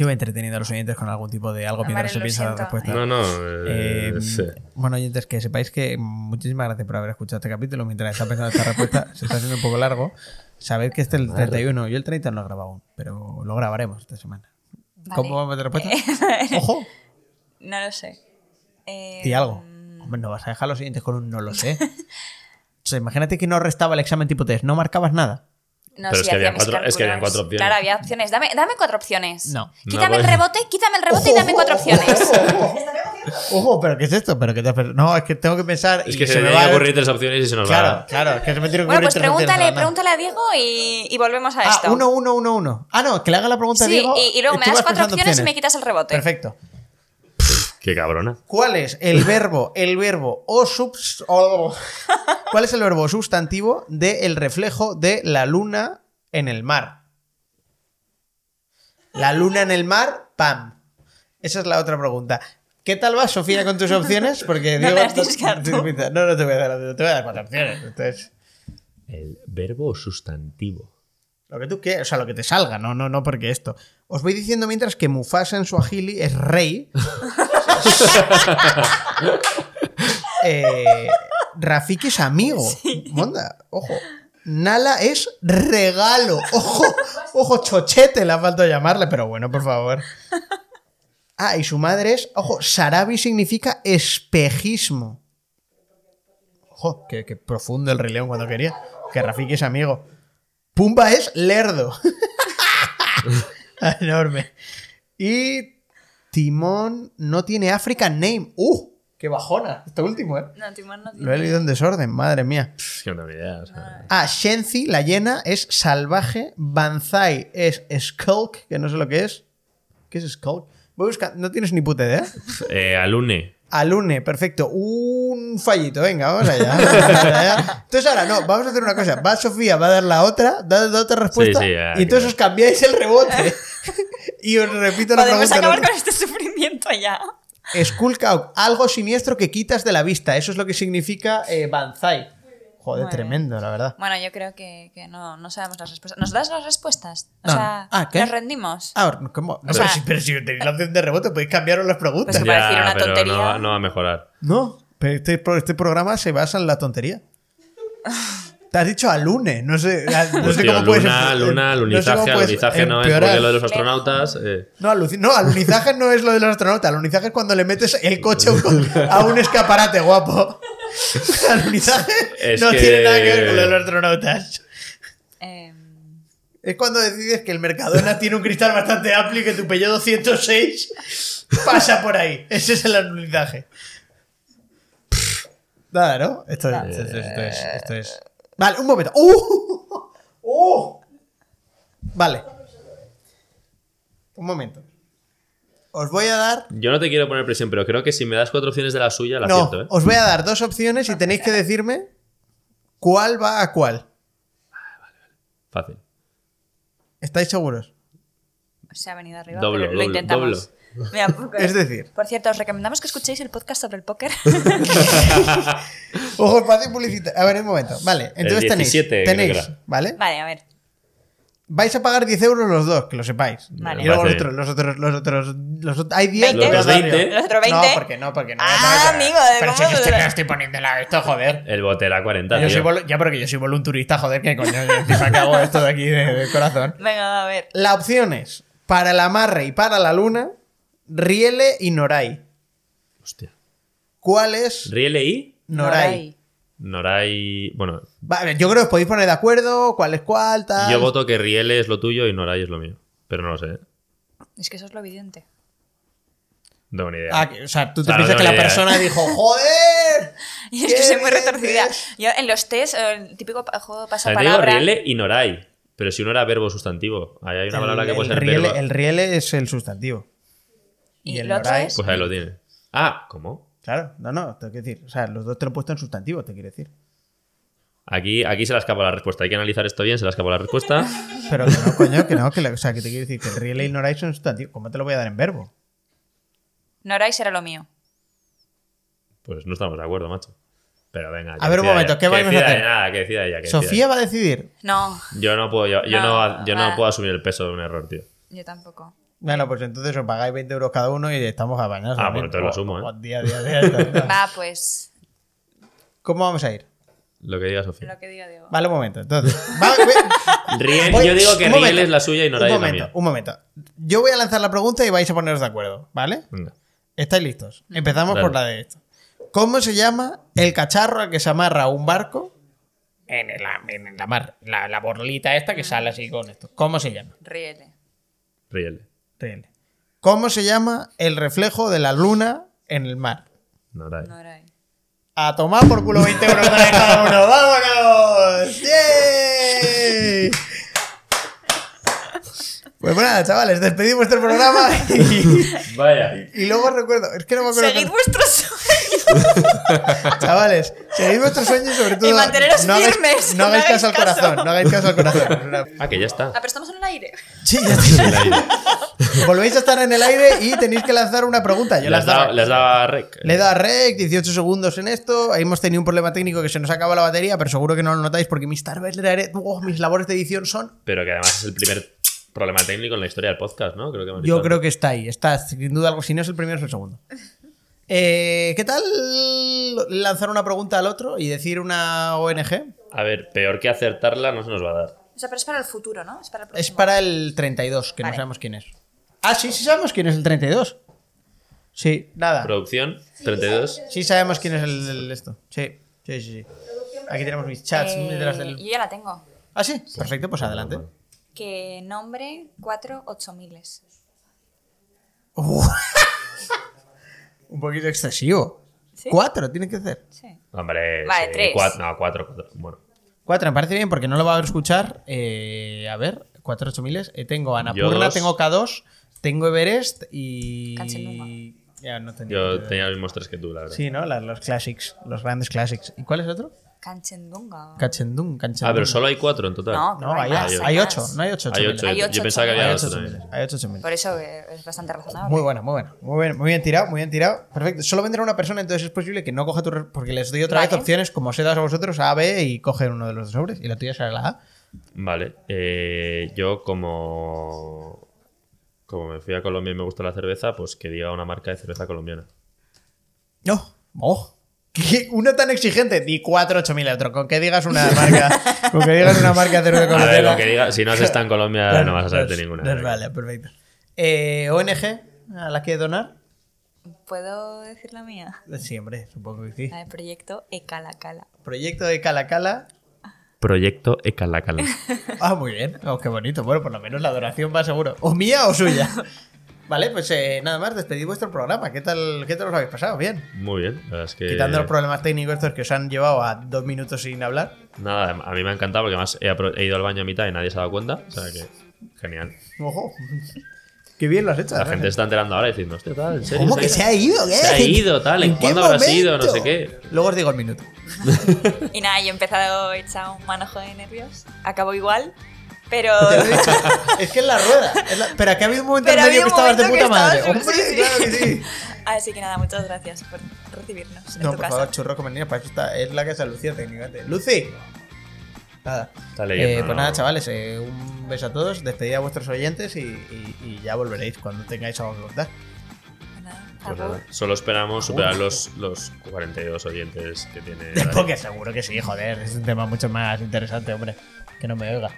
Yo he entretenido a los oyentes con algún tipo de algo mientras se piensa la respuesta. No, no. eh, Eh, sí. Bueno, oyentes, que sepáis que muchísimas gracias por haber escuchado este capítulo. Mientras está pensando esta respuesta, se está haciendo un poco largo. Sabed que este es el 31. Yo el 30 no lo he grabado aún, pero lo grabaremos esta semana. Vale. ¿Cómo vamos de respuesta? ¡Ojo! No lo sé. Eh, Di algo. Hombre, no vas a dejar a los oyentes con un no lo sé. O sea, imagínate que no restaba el examen tipo test, no marcabas nada. No, Pero sí, es que había hacía mis cuatro- es que habían cuatro opciones. Claro, había opciones. Dame, dame cuatro opciones. No. Quítame No, el pues- rebote, quítame el rebote y dame cuatro opciones. Ojo, pero ¿qué es esto? ¿Pero qué te No, es que tengo que pensar. Es y que se, me me va van a ocurrir tres opciones y se nos Claro, va. claro, es que se me tiene que Bueno, pues tres opciones, pregúntale, pregúntale a Diego y, y volvemos a Ah, esto. uno, uno, uno, uno. Ah, no, que le haga la pregunta a Diego. y, y luego me das cuatro opciones, y me quitas el rebote. Perfecto. Qué cabrona. ¿Cuál es el verbo, el verbo o subs... o- ¿Cuál es el verbo sustantivo de el reflejo de la luna en el mar? La luna en el mar, pam. Esa es la otra pregunta. ¿Qué tal vas, Sofía, con tus opciones? Porque No Diego-. No, no te voy a dar, te voy a dar cuatro opciones. Entonces, El verbo o sustantivo. lo que tú quieras, o sea, lo que te salga, no, no, no, porque esto. Os voy diciendo mientras que Mufasa en Swahili es rey. eh, Rafiki es amigo. Monda, ojo. Nala es regalo. Ojo, ojo, chochete le ha faltado llamarle, pero bueno, por favor. Ah, y su madre es, ojo, Sarabi significa espejismo. Ojo, que, que profundo el Rey León cuando quería. Que Rafiki es amigo. Pumba es lerdo. Enorme. Y Timón no tiene African name. ¡Uh! ¡Qué bajona! Esto último, ¿eh? No, Timón no Lo he leído en desorden, madre mía. Tengo ni idea. o sea. Ah, Shenzi, la hiena, es salvaje. Banzai es skulk, que no sé lo que es. ¿Qué es skulk? Voy a buscar- No tienes ni puta idea. Eh, alune. Alune, perfecto. Un fallito, venga, vamos allá. vamos allá. Entonces ahora, no, vamos a hacer una cosa. Va Sofía, va a dar la otra, da, da otra respuesta. Sí, sí, ya, y entonces os cambiáis el rebote. Y os repito la Podemos pregunta. acabar ¿no? con este sufrimiento ya. Skullcock, algo siniestro que quitas de la vista. Eso es lo que significa eh, Banzai. Joder, Muy tremendo, la verdad. Bueno, yo creo que, que no, no sabemos las respuestas. ¿Nos das las respuestas? O No, sea. Ah, ¿qué? ¿nos rendimos? Ah, ¿cómo? No, O sea- pero, si, pero si tenéis la opción de rebote, podéis cambiaros las preguntas. Pues una pero tontería. No, va- no va a mejorar. No, pero este, este programa se basa en la tontería. Te has dicho alune, no sé, no sé Hostia, cómo puedes luna, em- luna, no sé alunizaje, no es porque lo de los astronautas. eh, No, alunizaje no es lo de los astronautas. Alunizaje es cuando le metes el coche a un, a escaparate, guapo. Alunizaje Es no que- tiene nada que ver con lo de los astronautas. Eh, Es cuando decides que el Mercadona tiene un cristal bastante amplio y que tu Peugeot 206 pasa por ahí. Ese es el alunizaje. Nada, ¿no? Esto, es- esto es- esto es, esto es- Vale, un momento. ¡Uh! ¡Uh! Vale. Un momento. Os voy a dar. Yo no te quiero poner presión, pero creo que si me das cuatro opciones de la suya, la No, acierto, ¿eh? os voy a dar dos opciones y tenéis que decirme cuál va a cuál. Fácil. ¿Estáis seguros? se ha venido arriba, Doblo, pero lo doblo, intentamos. Mira, porque- Es decir, Por cierto, os recomendamos que escuchéis el podcast sobre el póker. ojo, espacio publicitario. A ver, un momento. Vale, entonces 17 tenéis. Tenéis. ¿vale? vale, a ver. Vais a pagar 10 euros los dos, que lo sepáis. Vale. Y luego los otros, los otros, los otros. Los otros hay 10 Veinte. que voy a Los dar 20. yo. Los otros 20. No, porque no, porque no. Ah, no, amigo, de Pero si yo estoy, poniendo la- esto, joder. El bote era 40, Yo tío. soy ya, porque yo soy volunturista, joder, que coño, que hago esto de aquí de, de corazón. Venga, a ver. La opción es para el amarre y para la luna, Riele y Norai. Hostia. ¿Cuál es ¿Riele y? Norai? Norai. Bueno, Vale, yo creo que os podéis poner de acuerdo, cuál es cuál, tal. yo voto que Riele es lo tuyo y Norai es lo mío. Pero no lo sé. ¿eh? Es que eso es lo evidente. No tengo ni idea. Ah, o sea, tú te no piensas que la idea, persona ¿eh? dijo, ¡joder! Y es que ¡Qué soy muy retorcida. Yo en los test, el típico juego O sea, te digo pasapalabra. Riele y Norai. Pero si uno era verbo sustantivo. Ahí hay una El- palabra que puede el ser riele, verbo. el riele es el sustantivo. Y, y el Norai- es. Pues ahí lo tiene. Ah, ¿cómo? Claro, no, no, tengo que decir. O sea, los dos te lo he puesto en sustantivo, te quiero decir. Aquí, aquí se le escapa la respuesta. Hay que analizar esto bien, se le escapa la respuesta. Pero que no, coño, que no, que la- o sea, que te quiero decir que el riele y el Norai son sustantivos. ¿Cómo te lo voy a dar en verbo? Norai será lo mío. Pues no estamos de acuerdo, macho. Pero venga. A ver, un momento, ella. ¿qué vamos a hacer? ella, Nada, que decida ella. que decida Sofía va a decidir. No. Yo no puedo, yo, yo No, no, yo no puedo asumir el peso de un error, tío. yo tampoco. Bueno, pues entonces os pagáis 20 euros cada uno y estamos apañados. Ah, bueno, te lo asumo, ¿eh? Oh, día, día, día, día. Va, pues. ¿Cómo vamos a ir? Lo que diga Sofía. Lo que diga Diego. Vale, un momento. Entonces, va- voy- Riel, voy- yo digo que un Riel momento, es la suya y un es la momento, mía. un momento. Yo voy a lanzar la pregunta y vais a poneros de acuerdo, ¿vale? Venga. ¿Estáis listos? Empezamos Dale. por la de esto. ¿Cómo se llama el cacharro al que se amarra un barco En la, en la mar. La, la borlita esta que sale así con esto. ¿Cómo se llama? Riele. Riel. ¿Cómo se llama el reflejo de la luna en el mar? Norai. No era ahí. A tomar por culo 20 euros para cada uno. ¡Vámonos! ¡Yay! Pues bueno, nada, chavales, despedimos vuestro programa y, Vaya. y luego recuerdo, es que no me acuerdo. Seguid vuestros sueños. Chavales, seguid vuestros sueños y sobre todo. Y manteneros no hagáis, firmes, No hagáis no caso al corazón, no hagáis caso al corazón. Una- Ah, que ya está. Ah, pero estamos en el aire. Sí, ya está. Volvéis a estar en el aire y tenéis que lanzar una pregunta. Yo Le has dado, le has dado a rec. Le he dado a rec, 18 segundos en esto. Hemos tenido un problema técnico que se nos acaba la batería, pero seguro que no lo notáis porque mis, tardes- oh, mis labores de edición son. Pero que además es el primer problema técnico en la historia del podcast, ¿no? Creo que Yo creo que está ahí, está sin duda algo. Si no es el primero, es el segundo. Eh, ¿Qué tal lanzar una pregunta al otro y decir una ONG? A ver, peor que acertarla no se nos va a dar. O sea, pero es para el futuro, ¿no? Es para el Es para el 32, que no sabemos quién es. Ah, sí, sí sabemos quién es el 32. Sí, nada. Producción, 32. Sí sabemos quién es el, el esto. Sí, sí, sí, sí. Aquí tenemos mis chats Eh, detrás del... Yo ya la tengo. Ah, sí, perfecto, pues adelante. Que nombre 4 8000. Uh. Un poquito excesivo. ¿Sí? Cuatro, tiene que ser. Sí. Hombre, Vale, sí, tres. cuatro, no, cuatro, cuatro. Bueno, Cuatro, me parece bien porque no lo va a escuchar. Eh, a ver, cuatro ocho miles. Eh, tengo dos. tengo K2, tengo Everest y. Ya no tenía. yo tenía los mismos tres que tú, la verdad. Sí, ¿no? La- los classics, los grandes classics. ¿Y cuál es el otro? Kanchendunga. Kachendung, Kanchendung. Ah, pero solo hay cuatro en total. No, No, hay, más, hay, hay ocho, no hay ocho. hay ocho. Hay yo- ocho, yo pensaba que había ocho ocho también. miles, hay ocho ocho miles. Por eso es bastante razonable. Muy buena, muy buena. Muy bien, muy bien tirado, muy bien tirado. Perfecto. Solo vendrá una persona, entonces es posible que no coja tu. re- Porque les doy otra vez opciones, como os he dado a vosotros, A, B y cogen uno de los dos sobres. Y la tuya será la A. Vale. eh, yo como. Como me fui a Colombia y me gusta la cerveza, pues que diga una marca de cerveza colombiana. No. Oh. ¿Qué? Una tan exigente. Di 4, 8 mil otro. Con que digas una marca. con que digas una marca de cerveza A ver, con que diga, si no has estado en Colombia, Claro, no vas a saberte pues- ninguna. pues vale, perfecto. Eh, ONG, a la que donar. ¿Puedo decir la mía? Sí, hombre, supongo que sí. La de proyecto Ecalacala. Proyecto de Cala Cala. Proyecto Ecalacala. Ah, muy bien. Oh, qué bonito. Bueno, por lo menos la donación va seguro. ¿O mía o suya? vale, pues eh, nada más, despedid vuestro programa. ¿Qué tal, ¿Qué tal os habéis pasado? Bien. Muy bien. La verdad es que. Quitando los problemas técnicos estos que os han llevado a dos minutos sin hablar. Nada, a mí me ha encantado porque además he, ido al baño a mitad y nadie se ha dado cuenta. O sea que. Genial. Ojo. Qué bien lo has hecho. La Adrián. gente se está enterando ahora diciendo, hostia, tal, en serio. ¿Cómo ¿En que se ha ido? ¿Qué? Se ha ido, tal, ¿en qué cuándo habrá sido? No sé qué. Luego os digo el minuto. Y nada, yo he empezado hecha un manojo de nervios. Acabo igual, pero. Es que es la rueda. Es la- Pero aquí ha habido un momento Pero en medio que estabas de puta madre. estabas- Hombre, sí, sí. claro que sí. Así que nada, muchas gracias por recibirnos en No, tu por casa. favor, churro con para eso está, es la que se Lucía técnicamente. ¡Lucy! Nada. Está leyendo, Eh, pues ¿no? nada, chavales, eh, un beso a todos, despedid a vuestros oyentes y, y- y ya volveréis cuando tengáis algo que contar. Nada, Pues nada, solo esperamos superar los, los 42 oyentes que tiene. Porque seguro que sí, joder, es un tema mucho más interesante, hombre, que no me oiga.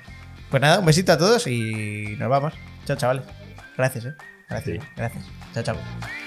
Pues nada, un besito a todos y nos vamos. Chao, chavales. Gracias, eh. Gracias, Sí. gracias. Chao, chao.